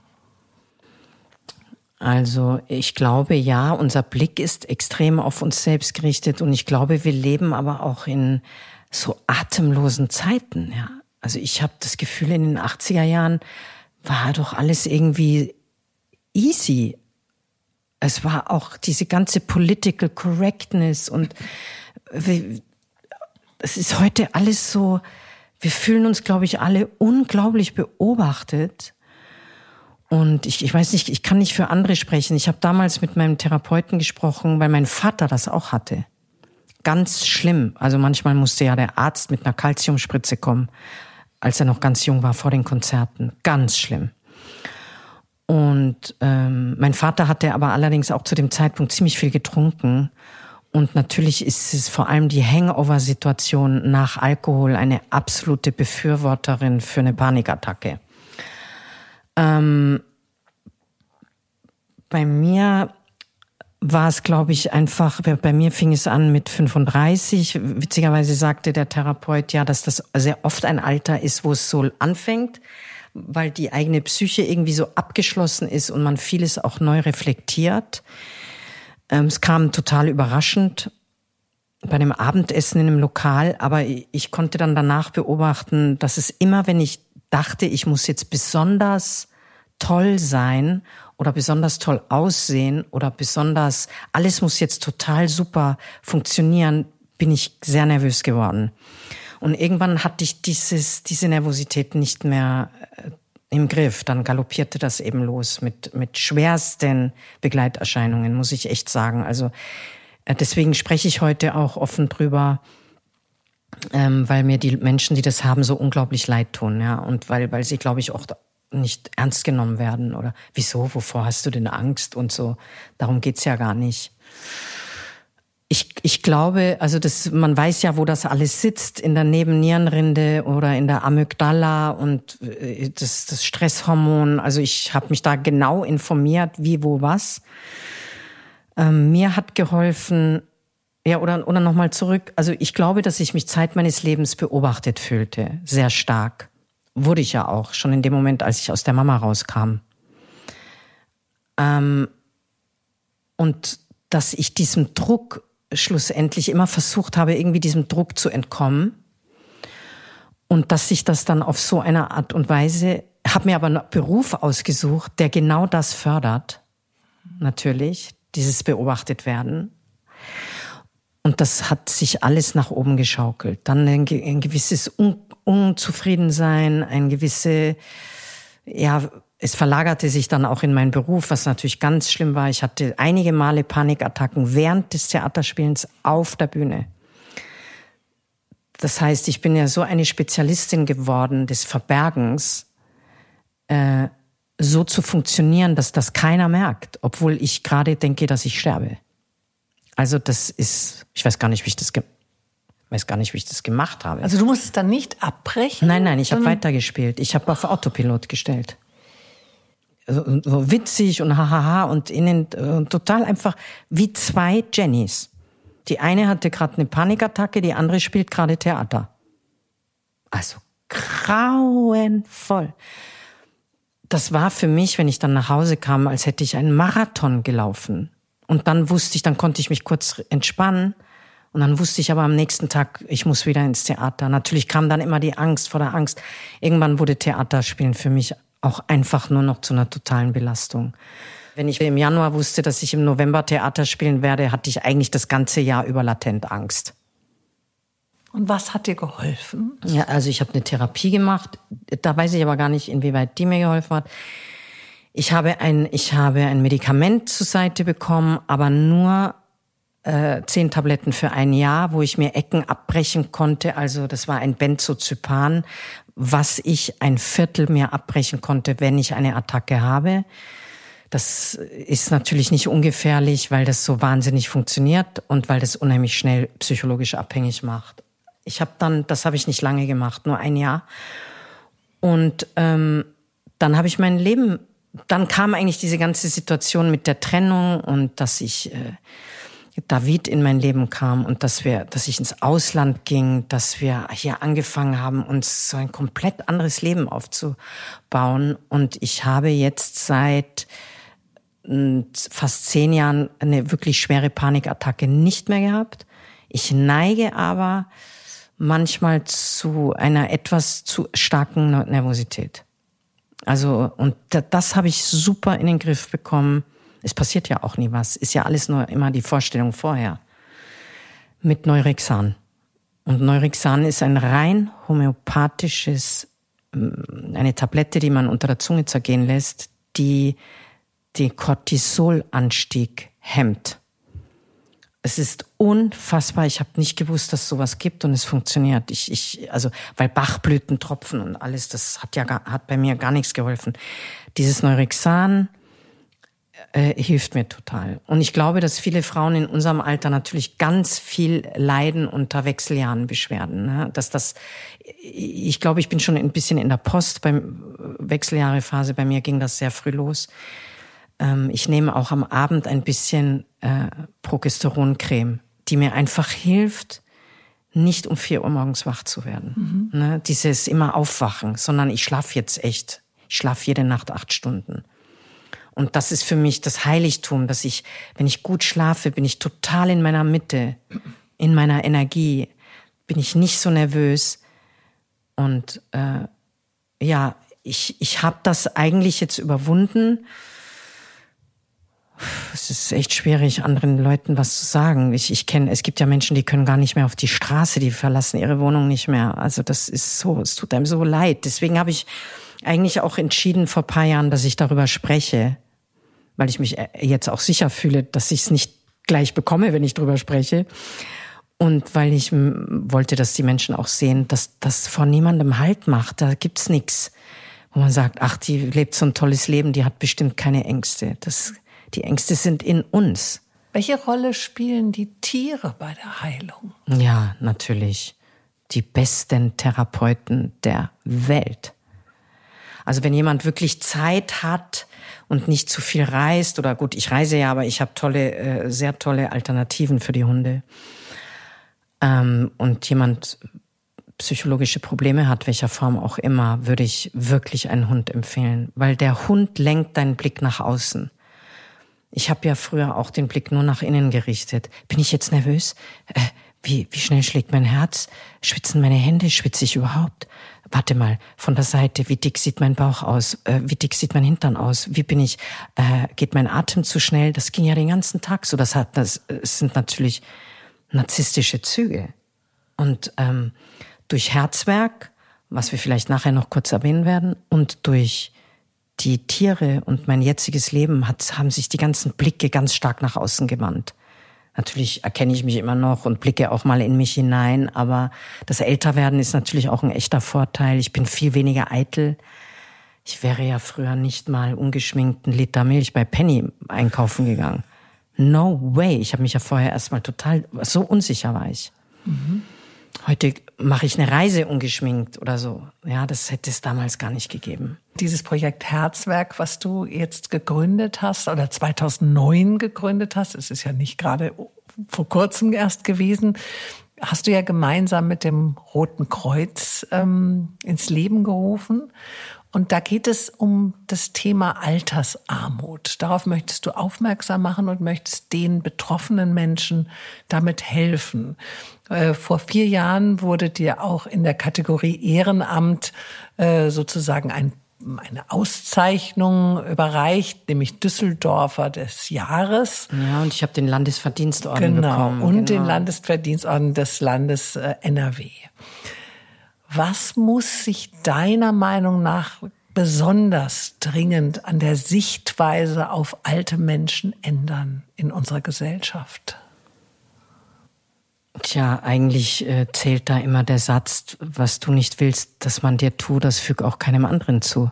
Also ich glaube ja, unser Blick ist extrem auf uns selbst gerichtet und ich glaube, wir leben aber auch in so atemlosen Zeiten, ja. Also ich habe das Gefühl, in den 80er Jahren war doch alles irgendwie easy. Es war auch diese ganze Political Correctness und es ist heute alles so, wir fühlen uns, glaube ich, alle unglaublich beobachtet. Und ich, ich weiß nicht, ich kann nicht für andere sprechen. Ich habe damals mit meinem Therapeuten gesprochen, weil mein Vater das auch hatte ganz schlimm. Also manchmal musste ja der Arzt mit einer Kalziumspritze kommen, als er noch ganz jung war vor den Konzerten. Ganz schlimm. Und ähm, mein Vater hatte aber allerdings auch zu dem Zeitpunkt ziemlich viel getrunken. Und natürlich ist es vor allem die Hangover-Situation nach Alkohol eine absolute Befürworterin für eine Panikattacke. Ähm, bei mir war es, glaube ich, einfach, bei mir fing es an mit 35. Witzigerweise sagte der Therapeut ja, dass das sehr oft ein Alter ist, wo es so anfängt, weil die eigene Psyche irgendwie so abgeschlossen ist und man vieles auch neu reflektiert. Ähm, es kam total überraschend bei einem Abendessen in einem Lokal, aber ich konnte dann danach beobachten, dass es immer, wenn ich dachte, ich muss jetzt besonders toll sein oder besonders toll aussehen oder besonders, alles muss jetzt total super funktionieren, bin ich sehr nervös geworden. Und irgendwann hatte ich dieses, diese Nervosität nicht mehr äh, im Griff. Dann galoppierte das eben los mit, mit schwersten Begleiterscheinungen, muss ich echt sagen. Also äh, deswegen spreche ich heute auch offen drüber, ähm, weil mir die Menschen, die das haben, so unglaublich leid tun, ja. Und weil, weil sie, glaube ich, auch nicht ernst genommen werden oder wieso, wovor hast du denn Angst und so. Darum geht's ja gar nicht. Ich, ich glaube, also das, man weiß ja, wo das alles sitzt, in der Nebennierenrinde oder in der Amygdala und äh, das, das Stresshormon. Also ich habe mich da genau informiert, wie, wo, was. Ähm, mir hat geholfen, ja, oder, oder nochmal zurück. Also ich glaube, dass ich mich Zeit meines Lebens beobachtet fühlte, sehr stark. Wurde ich ja auch, schon in dem Moment, als ich aus der Mama rauskam. Ähm, und dass ich diesem Druck schlussendlich immer versucht habe, irgendwie diesem Druck zu entkommen. Und dass ich das dann auf so eine Art und Weise, habe mir aber einen Beruf ausgesucht, der genau das fördert. Natürlich, dieses beobachtet werden. Und das hat sich alles nach oben geschaukelt. Dann ein, ein gewisses Un Unzufriedensein, ein gewisse, ja, es verlagerte sich dann auch in meinen Beruf, was natürlich ganz schlimm war. Ich hatte einige Male Panikattacken während des Theaterspielens auf der Bühne. Das heißt, ich bin ja so eine Spezialistin geworden des Verbergens, äh, so zu funktionieren, dass das keiner merkt, obwohl ich gerade denke, dass ich sterbe. Also das ist, ich weiß gar nicht, wie ich das weiß gar nicht, wie ich das gemacht habe. Also du musstest dann nicht abbrechen? Nein, nein, ich habe weitergespielt. Ich habe auf Autopilot gestellt so witzig und hahaha und innen und total einfach wie zwei Jennys. Die eine hatte gerade eine Panikattacke, die andere spielt gerade Theater. Also grauenvoll. Das war für mich, wenn ich dann nach Hause kam, als hätte ich einen Marathon gelaufen. Und dann wusste ich, dann konnte ich mich kurz entspannen. Und dann wusste ich aber am nächsten Tag, ich muss wieder ins Theater. Natürlich kam dann immer die Angst vor der Angst. Irgendwann wurde Theaterspielen für mich auch einfach nur noch zu einer totalen Belastung. Wenn ich im Januar wusste, dass ich im November Theater spielen werde, hatte ich eigentlich das ganze Jahr über latent Angst. Und was hat dir geholfen? Ja, also ich habe eine Therapie gemacht. Da weiß ich aber gar nicht, inwieweit die mir geholfen hat. Ich habe ein, ich habe ein Medikament zur Seite bekommen, aber nur äh, zehn Tabletten für ein Jahr, wo ich mir Ecken abbrechen konnte. Also das war ein Benzozypan, was ich ein Viertel mehr abbrechen konnte, wenn ich eine Attacke habe. Das ist natürlich nicht ungefährlich, weil das so wahnsinnig funktioniert und weil das unheimlich schnell psychologisch abhängig macht. Ich habe dann, das habe ich nicht lange gemacht, nur ein Jahr. Und ähm, dann habe ich mein Leben, dann kam eigentlich diese ganze Situation mit der Trennung und dass ich äh, David in mein Leben kam und dass wir, dass ich ins Ausland ging, dass wir hier angefangen haben, uns so ein komplett anderes Leben aufzubauen. Und ich habe jetzt seit hm, fast zehn Jahren eine wirklich schwere Panikattacke nicht mehr gehabt. Ich neige aber manchmal zu einer etwas zu starken Nervosität. Also, und das habe ich super in den Griff bekommen es passiert ja auch nie was. Ist ja alles nur immer die Vorstellung vorher. Mit Neurexan. Und Neurexan ist ein rein homöopathisches, mm, eine Tablette, die man unter der Zunge zergehen lässt, die den Cortisolanstieg hemmt. Es ist unfassbar. Ich habe nicht gewusst, dass sowas gibt und es funktioniert. Ich, ich, also weil Bachblütentropfen und alles, das hat ja hat bei mir gar nichts geholfen. Dieses Neurexan äh, hilft mir total. Und ich glaube, dass viele Frauen in unserem Alter natürlich ganz viel leiden unter Wechseljahrenbeschwerden. Ne? Dass das, ich glaube, ich bin schon ein bisschen in der Post beim Wechseljahrephase. Bei mir ging das sehr früh los. Ähm, ich nehme auch am Abend ein bisschen äh, Progesteroncreme, die mir einfach hilft, nicht um vier Uhr morgens wach zu werden. Mhm. Ne? Dieses immer aufwachen, sondern ich schlafe jetzt echt. Ich schlafe jede Nacht acht Stunden. Und das ist für mich das Heiligtum, dass ich, wenn ich gut schlafe, bin ich total in meiner Mitte, in meiner Energie, bin ich nicht so nervös. Und äh, ja, ich, ich habe das eigentlich jetzt überwunden es ist echt schwierig, anderen Leuten was zu sagen. Ich, ich kenne, es gibt ja Menschen, die können gar nicht mehr auf die Straße, die verlassen ihre Wohnung nicht mehr. Also das ist so, es tut einem so leid. Deswegen habe ich eigentlich auch entschieden vor paar Jahren, dass ich darüber spreche, weil ich mich äh, jetzt auch sicher fühle, dass ich es nicht gleich bekomme, wenn ich darüber spreche. Und weil ich wollte, dass die Menschen auch sehen, dass das vor niemandem Halt macht. Da gibt's nichts wo man sagt, ach, die lebt so ein tolles Leben, die hat bestimmt keine Ängste. Das, die Ängste sind in uns. Welche Rolle spielen die Tiere bei der Heilung? Ja, natürlich. Die besten Therapeuten der Welt. Also wenn jemand wirklich Zeit hat und nicht zu viel reist, oder gut, ich reise ja, aber ich habe tolle, äh, sehr tolle Alternativen für die Hunde. Ähm, und jemand psychologische Probleme hat, welcher Form auch immer, würde ich wirklich einen Hund empfehlen, weil der Hund lenkt deinen Blick nach außen. Ich habe ja früher auch den Blick nur nach innen gerichtet. Bin ich jetzt nervös? Äh, wie, wie schnell schlägt mein Herz? Schwitzen meine Hände? Schwitze ich überhaupt? Warte mal, von der Seite, wie dick sieht mein Bauch aus? Äh, wie dick sieht mein Hintern aus? Wie bin ich? Äh, geht mein Atem zu schnell? Das ging ja den ganzen Tag so. Das hat, das, das sind natürlich narzisstische Züge. Und ähm, durch Herzwerk, was wir vielleicht nachher noch kurz erwähnen werden, und durch die Tiere und mein jetziges Leben hat, haben sich die ganzen Blicke ganz stark nach außen gewandt. Natürlich erkenne ich mich immer noch und blicke auch mal in mich hinein, aber das Älterwerden ist natürlich auch ein echter Vorteil. Ich bin viel weniger eitel. Ich wäre ja früher nicht mal ungeschminkt einen Liter Milch bei Penny einkaufen gegangen. No way. Ich habe mich ja vorher erstmal total, so unsicher war ich. Mhm. Heute mache ich eine Reise ungeschminkt oder so. Ja, das hätte es damals gar nicht gegeben. Dieses Projekt Herzwerk, was du jetzt gegründet hast oder 2009 gegründet hast, es ist ja nicht gerade vor kurzem erst gewesen, hast du ja gemeinsam mit dem Roten Kreuz ähm, ins Leben gerufen. Und da geht es um das Thema Altersarmut. Darauf möchtest du aufmerksam machen und möchtest den betroffenen Menschen damit helfen. Äh, vor vier Jahren wurde dir auch in der Kategorie Ehrenamt äh, sozusagen ein eine Auszeichnung überreicht, nämlich Düsseldorfer des Jahres. Ja, und ich habe den Landesverdienstorden genau, bekommen. Und genau. den Landesverdienstorden des Landes äh, NRW. Was muss sich deiner Meinung nach besonders dringend an der Sichtweise auf alte Menschen ändern in unserer Gesellschaft? Tja, eigentlich äh, zählt da immer der Satz, was du nicht willst, dass man dir tut, das füg auch keinem anderen zu.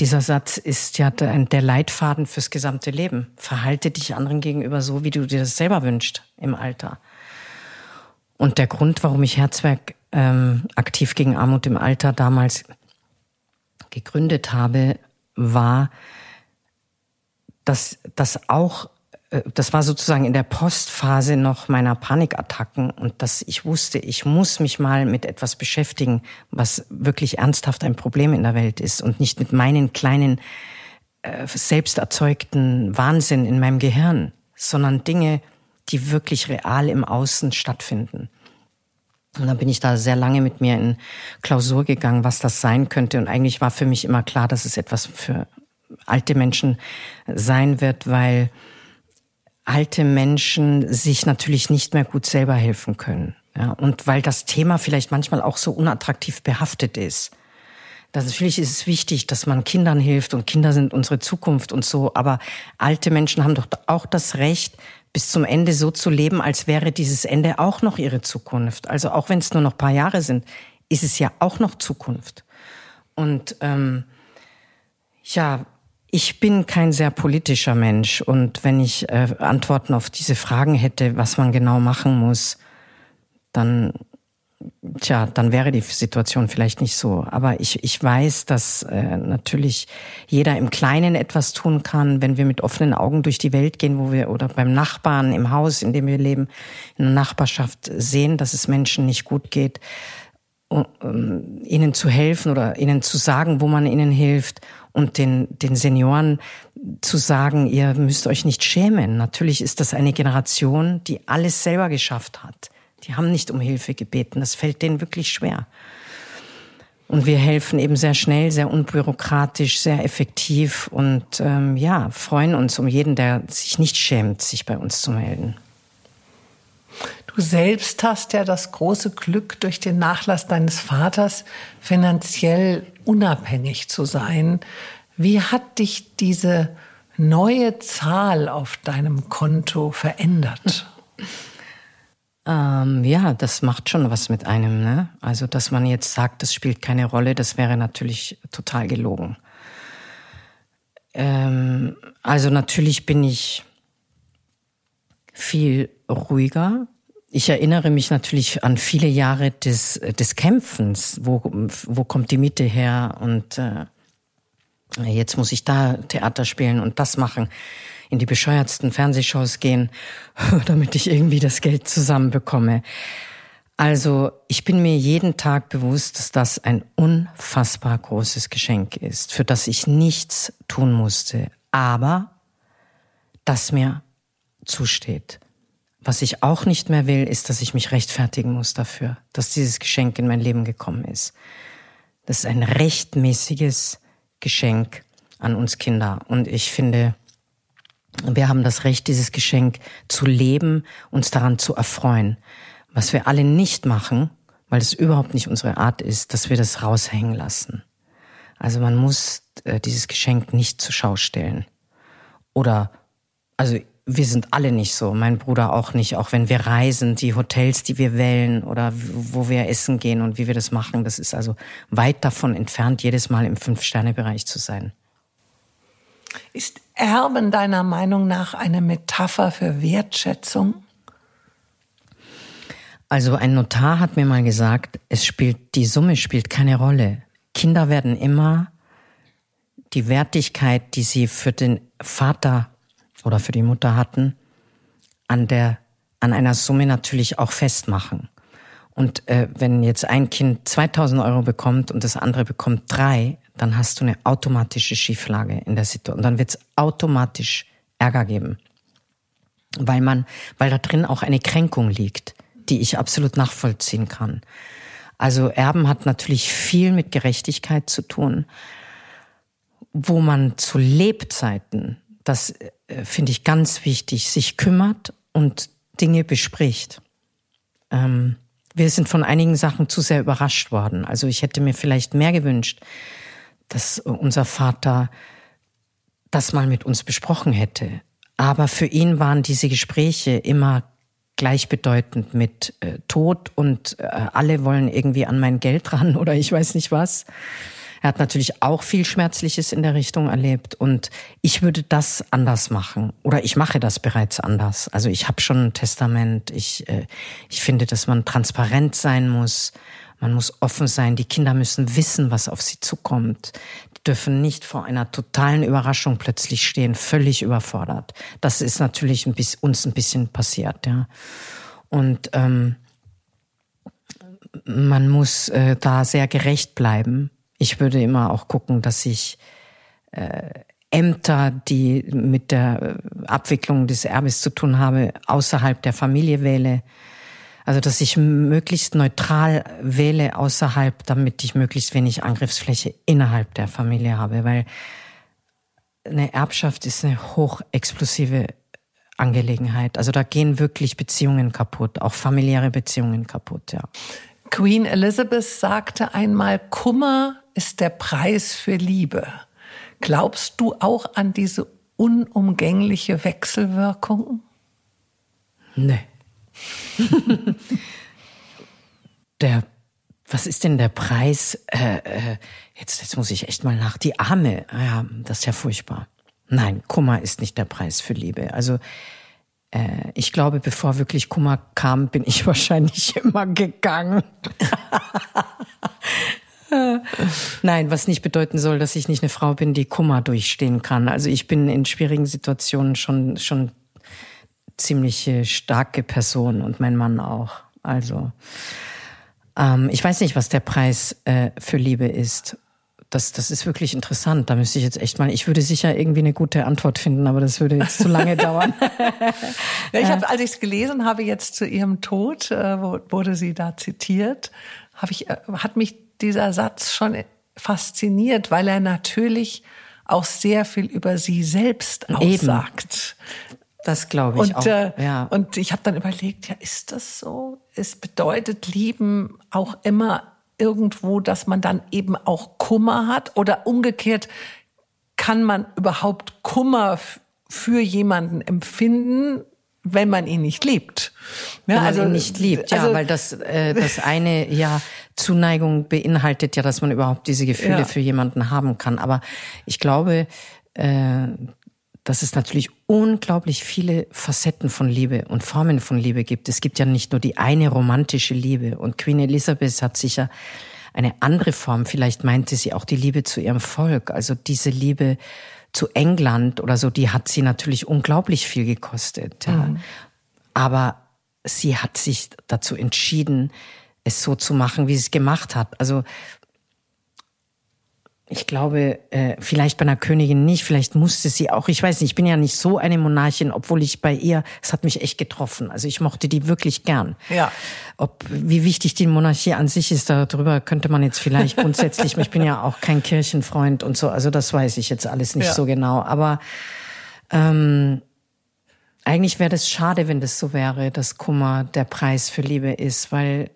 Dieser Satz ist ja der, Leitfaden fürs gesamte Leben. Verhalte dich anderen gegenüber so, wie du dir das selber wünschst im Alter. Und der Grund, warum ich Herzwerk ähm, aktiv gegen Armut im Alter damals gegründet habe, war, dass das auch das war sozusagen in der Postphase noch meiner Panikattacken und dass ich wusste, ich muss mich mal mit etwas beschäftigen, was wirklich ernsthaft ein Problem in der Welt ist und nicht mit meinen kleinen äh, selbst erzeugten Wahnsinn in meinem Gehirn, sondern Dinge, die wirklich real im Außen stattfinden. Und dann bin ich da sehr lange mit mir in Klausur gegangen, was das sein könnte. Und eigentlich war für mich immer klar, dass es etwas für alte Menschen sein wird, weil alte Menschen sich natürlich nicht mehr gut selber helfen können. Ja, und weil das Thema vielleicht manchmal auch so unattraktiv behaftet ist. Das, natürlich ist es wichtig, dass man Kindern hilft und Kinder sind unsere Zukunft und so, aber alte Menschen haben doch auch das Recht, bis zum Ende so zu leben, als wäre dieses Ende auch noch ihre Zukunft. Also auch wenn es nur noch paar Jahre sind, ist es ja auch noch Zukunft. Und ähm, ja, ich bin kein sehr politischer Mensch. Und wenn ich äh, Antworten auf diese Fragen hätte, was man genau machen muss, dann tja, dann wäre die Situation vielleicht nicht so. Aber ich, ich weiß, dass äh, natürlich jeder im Kleinen etwas tun kann, wenn wir mit offenen Augen durch die Welt gehen, wo wir oder beim Nachbarn im Haus, in dem wir leben, in der Nachbarschaft sehen, dass es Menschen nicht gut geht, um, um, ihnen zu helfen oder ihnen zu sagen, wo man ihnen hilft und den, den Senioren zu sagen, ihr müsst euch nicht schämen. Natürlich ist das eine Generation, die alles selber geschafft hat. Die haben nicht um Hilfe gebeten. Das fällt denen wirklich schwer. Und wir helfen eben sehr schnell, sehr unbürokratisch, sehr effektiv und ähm, ja, freuen uns um jeden, der sich nicht schämt, sich bei uns zu melden. Du selbst hast ja das große Glück, durch den Nachlass deines Vaters finanziell unabhängig zu sein. Wie hat dich diese neue Zahl auf deinem Konto verändert? Ähm, ja, das macht schon was mit einem. Ne? Also, dass man jetzt sagt, das spielt keine Rolle, das wäre natürlich total gelogen. Ähm, also natürlich bin ich viel ruhiger. Ich erinnere mich natürlich an viele Jahre des, des Kämpfens. Wo, wo kommt die Mitte her? Und äh, jetzt muss ich da Theater spielen und das machen in die bescheuertsten Fernsehshows gehen, damit ich irgendwie das Geld zusammenbekomme. Also ich bin mir jeden Tag bewusst, dass das ein unfassbar großes Geschenk ist, für das ich nichts tun musste, aber das mir zusteht. Was ich auch nicht mehr will, ist, dass ich mich rechtfertigen muss dafür, dass dieses Geschenk in mein Leben gekommen ist. Das ist ein rechtmäßiges Geschenk an uns Kinder. Und ich finde, wir haben das Recht, dieses Geschenk zu leben, uns daran zu erfreuen. Was wir alle nicht machen, weil es überhaupt nicht unsere Art ist, dass wir das raushängen lassen. Also man muss äh, dieses Geschenk nicht zur Schau stellen. Oder, also wir sind alle nicht so, mein Bruder auch nicht, auch wenn wir reisen, die Hotels, die wir wählen oder wo wir essen gehen und wie wir das machen, das ist also weit davon entfernt, jedes Mal im Fünf-Sterne-Bereich zu sein. Ist Erben deiner Meinung nach eine Metapher für Wertschätzung? Also ein Notar hat mir mal gesagt, es spielt, die Summe spielt keine Rolle. Kinder werden immer die Wertigkeit, die sie für den Vater oder für die Mutter hatten, an der, an einer Summe natürlich auch festmachen. Und äh, wenn jetzt ein Kind 2000 Euro bekommt und das andere bekommt drei, dann hast du eine automatische Schieflage in der Situation. Und dann wird es automatisch Ärger geben. Weil man, weil da drin auch eine Kränkung liegt, die ich absolut nachvollziehen kann. Also Erben hat natürlich viel mit Gerechtigkeit zu tun, wo man zu Lebzeiten, das äh, finde ich ganz wichtig, sich kümmert und Dinge bespricht. Ähm, wir sind von einigen Sachen zu sehr überrascht worden. Also ich hätte mir vielleicht mehr gewünscht, dass unser Vater das mal mit uns besprochen hätte. Aber für ihn waren diese Gespräche immer gleichbedeutend mit äh, Tod und äh, alle wollen irgendwie an mein Geld ran oder ich weiß nicht was. Er hat natürlich auch viel Schmerzliches in der Richtung erlebt und ich würde das anders machen oder ich mache das bereits anders. Also ich habe schon ein Testament. Ich, äh, ich finde, dass man transparent sein muss. Man muss offen sein. Die Kinder müssen wissen, was auf sie zukommt. Die dürfen nicht vor einer totalen Überraschung plötzlich stehen, völlig überfordert. Das ist natürlich ein bisschen, uns ein bisschen passiert, ja. Und ähm, man muss äh, da sehr gerecht bleiben ich würde immer auch gucken, dass ich äh, Ämter, die mit der äh, Abwicklung des Erbes zu tun haben, außerhalb der Familie wähle. Also dass ich möglichst neutral wähle außerhalb, damit ich möglichst wenig Angriffsfläche innerhalb der Familie habe, weil eine Erbschaft ist eine hochexplosive Angelegenheit. Also da gehen wirklich Beziehungen kaputt, auch familiäre Beziehungen kaputt, ja. Queen Elizabeth sagte einmal, Kummer ist der Preis für Liebe. Glaubst du auch an diese unumgängliche Wechselwirkung? Nee. der, was ist denn der Preis? Äh, äh, jetzt, jetzt muss ich echt mal nach. Die Arme, ja, das ist ja furchtbar. Nein, Kummer ist nicht der Preis für Liebe. Also äh, ich glaube, bevor wirklich Kummer kam, bin ich wahrscheinlich immer gegangen. Nein, was nicht bedeuten soll, dass ich nicht eine Frau bin, die Kummer durchstehen kann. Also ich bin in schwierigen Situationen schon, schon ziemlich starke Person und mein Mann auch. Also ähm, ich weiß nicht, was der Preis äh, für Liebe ist das, das ist wirklich interessant. Da müsste ich jetzt echt mal, ich würde sicher irgendwie eine gute Antwort finden, aber das würde jetzt zu lange dauern. ja, ich habe, als ich es gelesen habe, jetzt zu ihrem Tod, äh, wurde sie da zitiert, habe ich, äh, hat mich dieser Satz schon fasziniert, weil er natürlich auch sehr viel über sie selbst aussagt. Eben. Das glaube ich und, auch. Äh, ja. Und ich habe dann überlegt, ja, ist das so? Es bedeutet Lieben auch immer irgendwo, dass man dann eben auch Kummer hat oder umgekehrt kann man überhaupt Kummer für jemanden empfinden, wenn man ihn nicht liebt. Ja, wenn man also, ihn nicht liebt, ja, also, weil das, äh, das eine, ja, Zuneigung beinhaltet ja, dass man überhaupt diese Gefühle ja. für jemanden haben kann. Aber ich glaube, äh, dass es natürlich unglaublich viele Facetten von Liebe und Formen von Liebe gibt. Es gibt ja nicht nur die eine romantische Liebe. Und Queen Elizabeth hat sicher eine andere Form. Vielleicht meinte sie auch die Liebe zu ihrem Volk. Also diese Liebe zu England oder so, die hat sie natürlich unglaublich viel gekostet. Ja. Mhm. Aber sie hat sich dazu entschieden, es so zu machen, wie sie es gemacht hat. Also ich glaube, äh, vielleicht bei einer Königin nicht, vielleicht musste sie auch, ich weiß nicht, ich bin ja nicht so eine Monarchin, obwohl ich bei ihr, es hat mich echt getroffen. Also ich mochte die wirklich gern. Ja. Ob, wie wichtig die Monarchie an sich ist, darüber könnte man jetzt vielleicht grundsätzlich, ich bin ja auch kein Kirchenfreund und so, also das weiß ich jetzt alles nicht ja. so genau. Aber ähm, eigentlich wäre das schade, wenn das so wäre, dass Kummer der Preis für Liebe ist, weil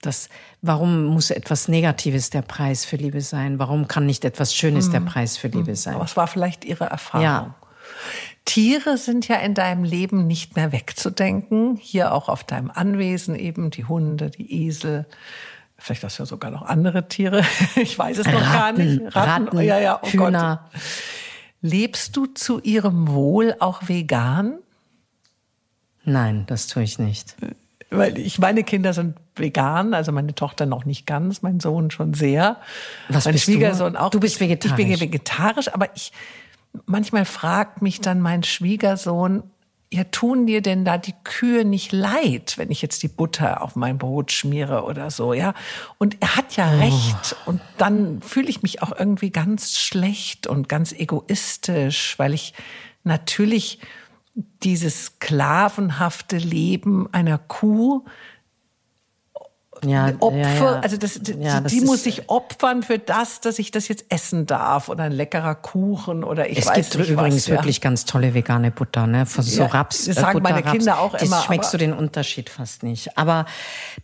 das, warum muss etwas Negatives der Preis für Liebe sein? Warum kann nicht etwas Schönes der mhm. Preis für Liebe mhm. sein? Es war vielleicht Ihre Erfahrung. Ja. Tiere sind ja in deinem Leben nicht mehr wegzudenken. Hier auch auf deinem Anwesen eben die Hunde, die Esel. Vielleicht hast du ja sogar noch andere Tiere. Ich weiß es noch Ratten, gar nicht. Ratten, Ratten ja, ja, oh Hühner. Gott. Lebst du zu ihrem Wohl auch vegan? Nein, das tue ich nicht. Weil ich meine Kinder sind vegan, also meine Tochter noch nicht ganz, mein Sohn schon sehr. Was mein bist Schwiegersohn du? auch. Du bist vegetarisch. Ich bin vegetarisch, aber ich manchmal fragt mich dann mein Schwiegersohn, ja, tun dir denn da die Kühe nicht leid, wenn ich jetzt die Butter auf mein Brot schmiere oder so, ja? Und er hat ja oh. recht. Und dann fühle ich mich auch irgendwie ganz schlecht und ganz egoistisch, weil ich natürlich dieses sklavenhafte Leben einer Kuh ja, Opfer, ja, ja. also das, die, das die muss sich opfern für das, dass ich das jetzt essen darf oder ein leckerer Kuchen oder ich es weiß nicht Es gibt übrigens was, wirklich ganz tolle vegane Butter, ne? Von so Raps. Das sagen Butter, meine Kinder auch das immer. schmeckst du den Unterschied fast nicht. Aber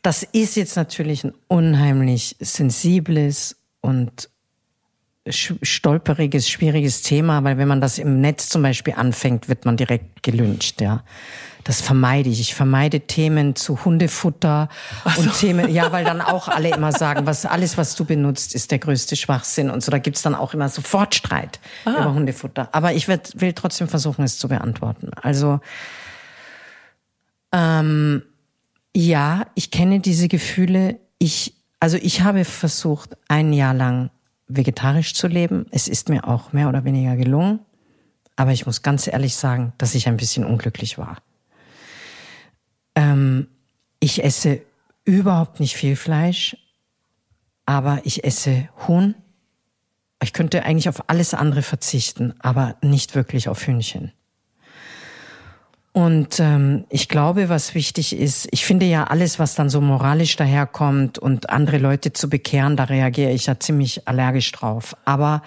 das ist jetzt natürlich ein unheimlich sensibles und stolperiges, schwieriges Thema, weil wenn man das im Netz zum Beispiel anfängt, wird man direkt gelünscht, ja. Das vermeide ich. Ich vermeide Themen zu Hundefutter so. und Themen, ja, weil dann auch alle immer sagen, was alles, was du benutzt, ist der größte Schwachsinn und so. Da gibt's dann auch immer sofort Streit Aha. über Hundefutter. Aber ich werd, will trotzdem versuchen, es zu beantworten. Also ähm, ja, ich kenne diese Gefühle. Ich, also ich habe versucht, ein Jahr lang vegetarisch zu leben. Es ist mir auch mehr oder weniger gelungen. Aber ich muss ganz ehrlich sagen, dass ich ein bisschen unglücklich war. Ähm, ich esse überhaupt nicht viel Fleisch, aber ich esse Huhn. Ich könnte eigentlich auf alles andere verzichten, aber nicht wirklich auf Hühnchen. Und ähm, ich glaube, was wichtig ist, ich finde ja alles, was dann so moralisch daherkommt und andere Leute zu bekehren, da reagiere ich ja ziemlich allergisch drauf. Aber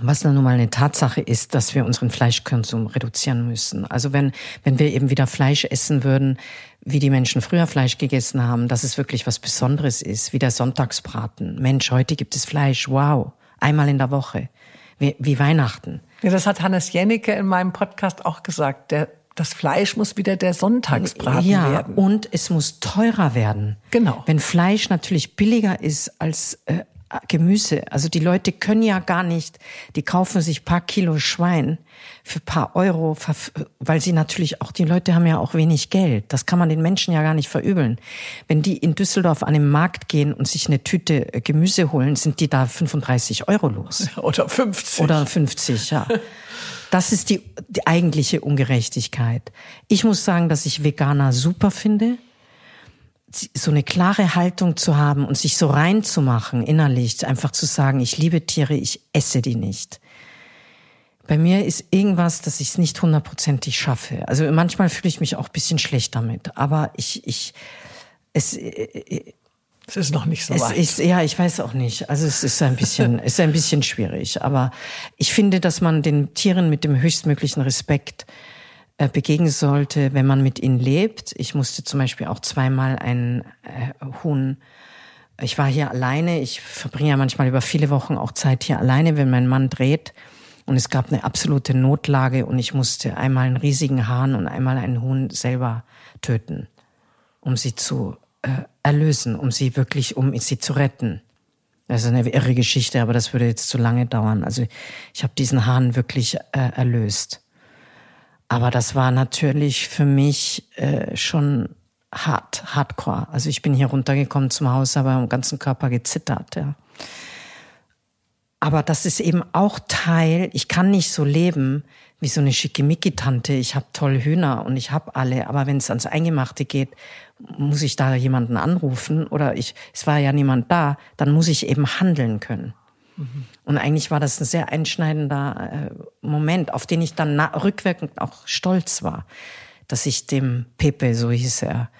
was dann nun mal eine Tatsache ist, dass wir unseren Fleischkonsum reduzieren müssen. Also wenn, wenn wir eben wieder Fleisch essen würden, wie die Menschen früher Fleisch gegessen haben, dass es wirklich was Besonderes ist, wie der Sonntagsbraten. Mensch, heute gibt es Fleisch, wow, einmal in der Woche, wie, wie Weihnachten. Ja, das hat Hannes Jennecke in meinem Podcast auch gesagt. Der, das Fleisch muss wieder der Sonntagsbraten ja, werden. Und es muss teurer werden. Genau. Wenn Fleisch natürlich billiger ist als äh, Gemüse. Also die Leute können ja gar nicht, die kaufen sich paar Kilo Schwein für paar Euro, weil sie natürlich auch, die Leute haben ja auch wenig Geld. Das kann man den Menschen ja gar nicht verübeln. Wenn die in Düsseldorf an den Markt gehen und sich eine Tüte äh, Gemüse holen, sind die da 35 Euro los. Oder 50. Oder 50, ja. Das ist die, die eigentliche Ungerechtigkeit. Ich muss sagen, dass ich Veganer super finde so eine klare Haltung zu haben und sich so reinzumachen innerlich, einfach zu sagen, ich liebe Tiere, ich esse die nicht. Bei mir ist irgendwas, dass ich es nicht hundertprozentig schaffe. Also manchmal fühle ich mich auch ein bisschen schlecht damit, aber ich, ich, es, äh, äh, Es ist noch nicht so es weit. Ist, ja, ich weiß auch nicht. Also es ist ein bisschen, ist ein bisschen schwierig. Aber ich finde, dass man den Tieren mit dem höchstmöglichen Respekt begegnen sollte, wenn man mit ihnen lebt. Ich musste zum Beispiel auch zweimal ein äh, Huhn ich war hier alleine. Ich verbringe ja manchmal über viele Wochen auch Zeit hier alleine, wenn mein Mann dreht. Und es gab eine absolute Notlage und ich musste einmal einen riesigen Hahn und einmal einen Huhn selber töten, um sie zu äh, erlösen, um sie wirklich, um sie zu retten. Das ist eine irre Geschichte, aber das würde jetzt zu lange dauern. Also ich habe diesen Hahn wirklich äh, erlöst. Aber das war natürlich für mich äh, schon hart, hardcore. Also ich bin hier runtergekommen zum Haus, aber am ganzen Körper gezittert, ja. Aber das ist eben auch Teil, ich kann nicht so leben wie so eine Schickimicki-Tante. Ich habe toll Hühner und ich habe alle, aber wenn es ans Eingemachte geht, muss ich da jemanden anrufen oder ich, es war ja niemand da, dann muss ich eben handeln können. Mhm. Und eigentlich war das ein sehr einschneidender äh, Moment, auf den ich dann rückwirkend auch stolz war dass ich dem Pepe, so hieß er,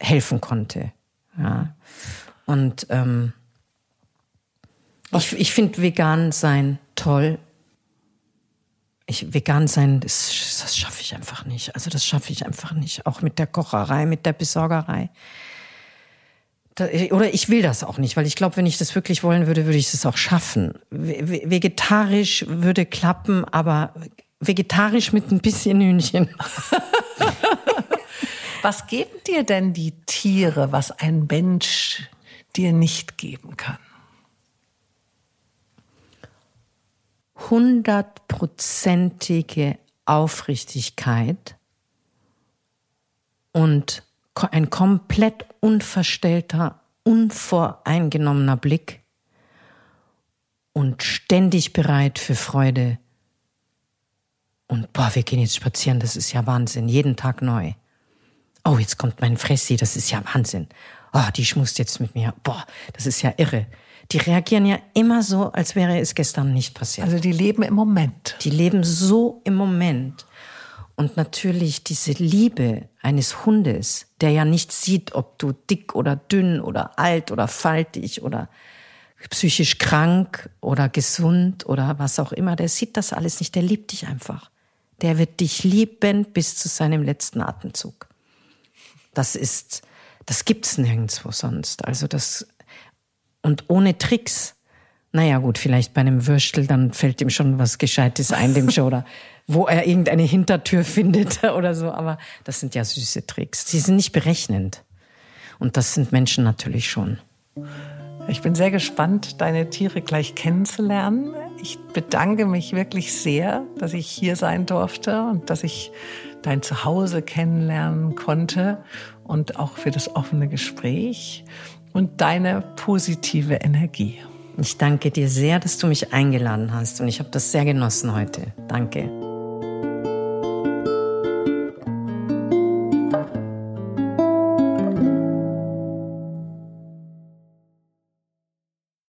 helfen konnte. Ja. Und ähm, ich, ich finde vegan sein toll. Ich, vegan sein, das, das schaffe ich einfach nicht. Also das schaffe ich einfach nicht. Auch mit der Kocherei, mit der Besorgerei. Oder ich will das auch nicht, weil ich glaube, wenn ich das wirklich wollen würde, würde ich es auch schaffen. Vegetarisch würde klappen, aber vegetarisch mit ein bisschen Hühnchen. was geben dir denn die Tiere, was ein Mensch dir nicht geben kann? Hundertprozentige Aufrichtigkeit und ein komplett unverstellter, unvoreingenommener Blick und ständig bereit für Freude und boah, wir gehen jetzt spazieren, das ist ja Wahnsinn, jeden Tag neu. Oh, jetzt kommt mein Fressi, das ist ja Wahnsinn. Oh, die schmust jetzt mit mir. Boah, das ist ja irre. Die reagieren ja immer so, als wäre es gestern nicht passiert. Also die leben im Moment. Die leben so im Moment. Und natürlich diese Liebe eines Hundes, der ja nicht sieht, ob du dick oder dünn oder alt oder faltig oder psychisch krank oder gesund oder was auch immer, der sieht das alles nicht, der liebt dich einfach der wird dich lieben bis zu seinem letzten Atemzug. Das ist, das gibt's nirgendwo sonst. Also das, und ohne Tricks. Naja, gut, vielleicht bei einem Würstel, dann fällt ihm schon was Gescheites ein, dem schon, oder wo er irgendeine Hintertür findet oder so. Aber das sind ja süße Tricks. Sie sind nicht berechnend. Und das sind Menschen natürlich schon. Ich bin sehr gespannt, deine Tiere gleich kennenzulernen. Ich bedanke mich wirklich sehr, dass ich hier sein durfte und dass ich dein Zuhause kennenlernen konnte und auch für das offene Gespräch und deine positive Energie. Ich danke dir sehr, dass du mich eingeladen hast und ich habe das sehr genossen heute. Danke.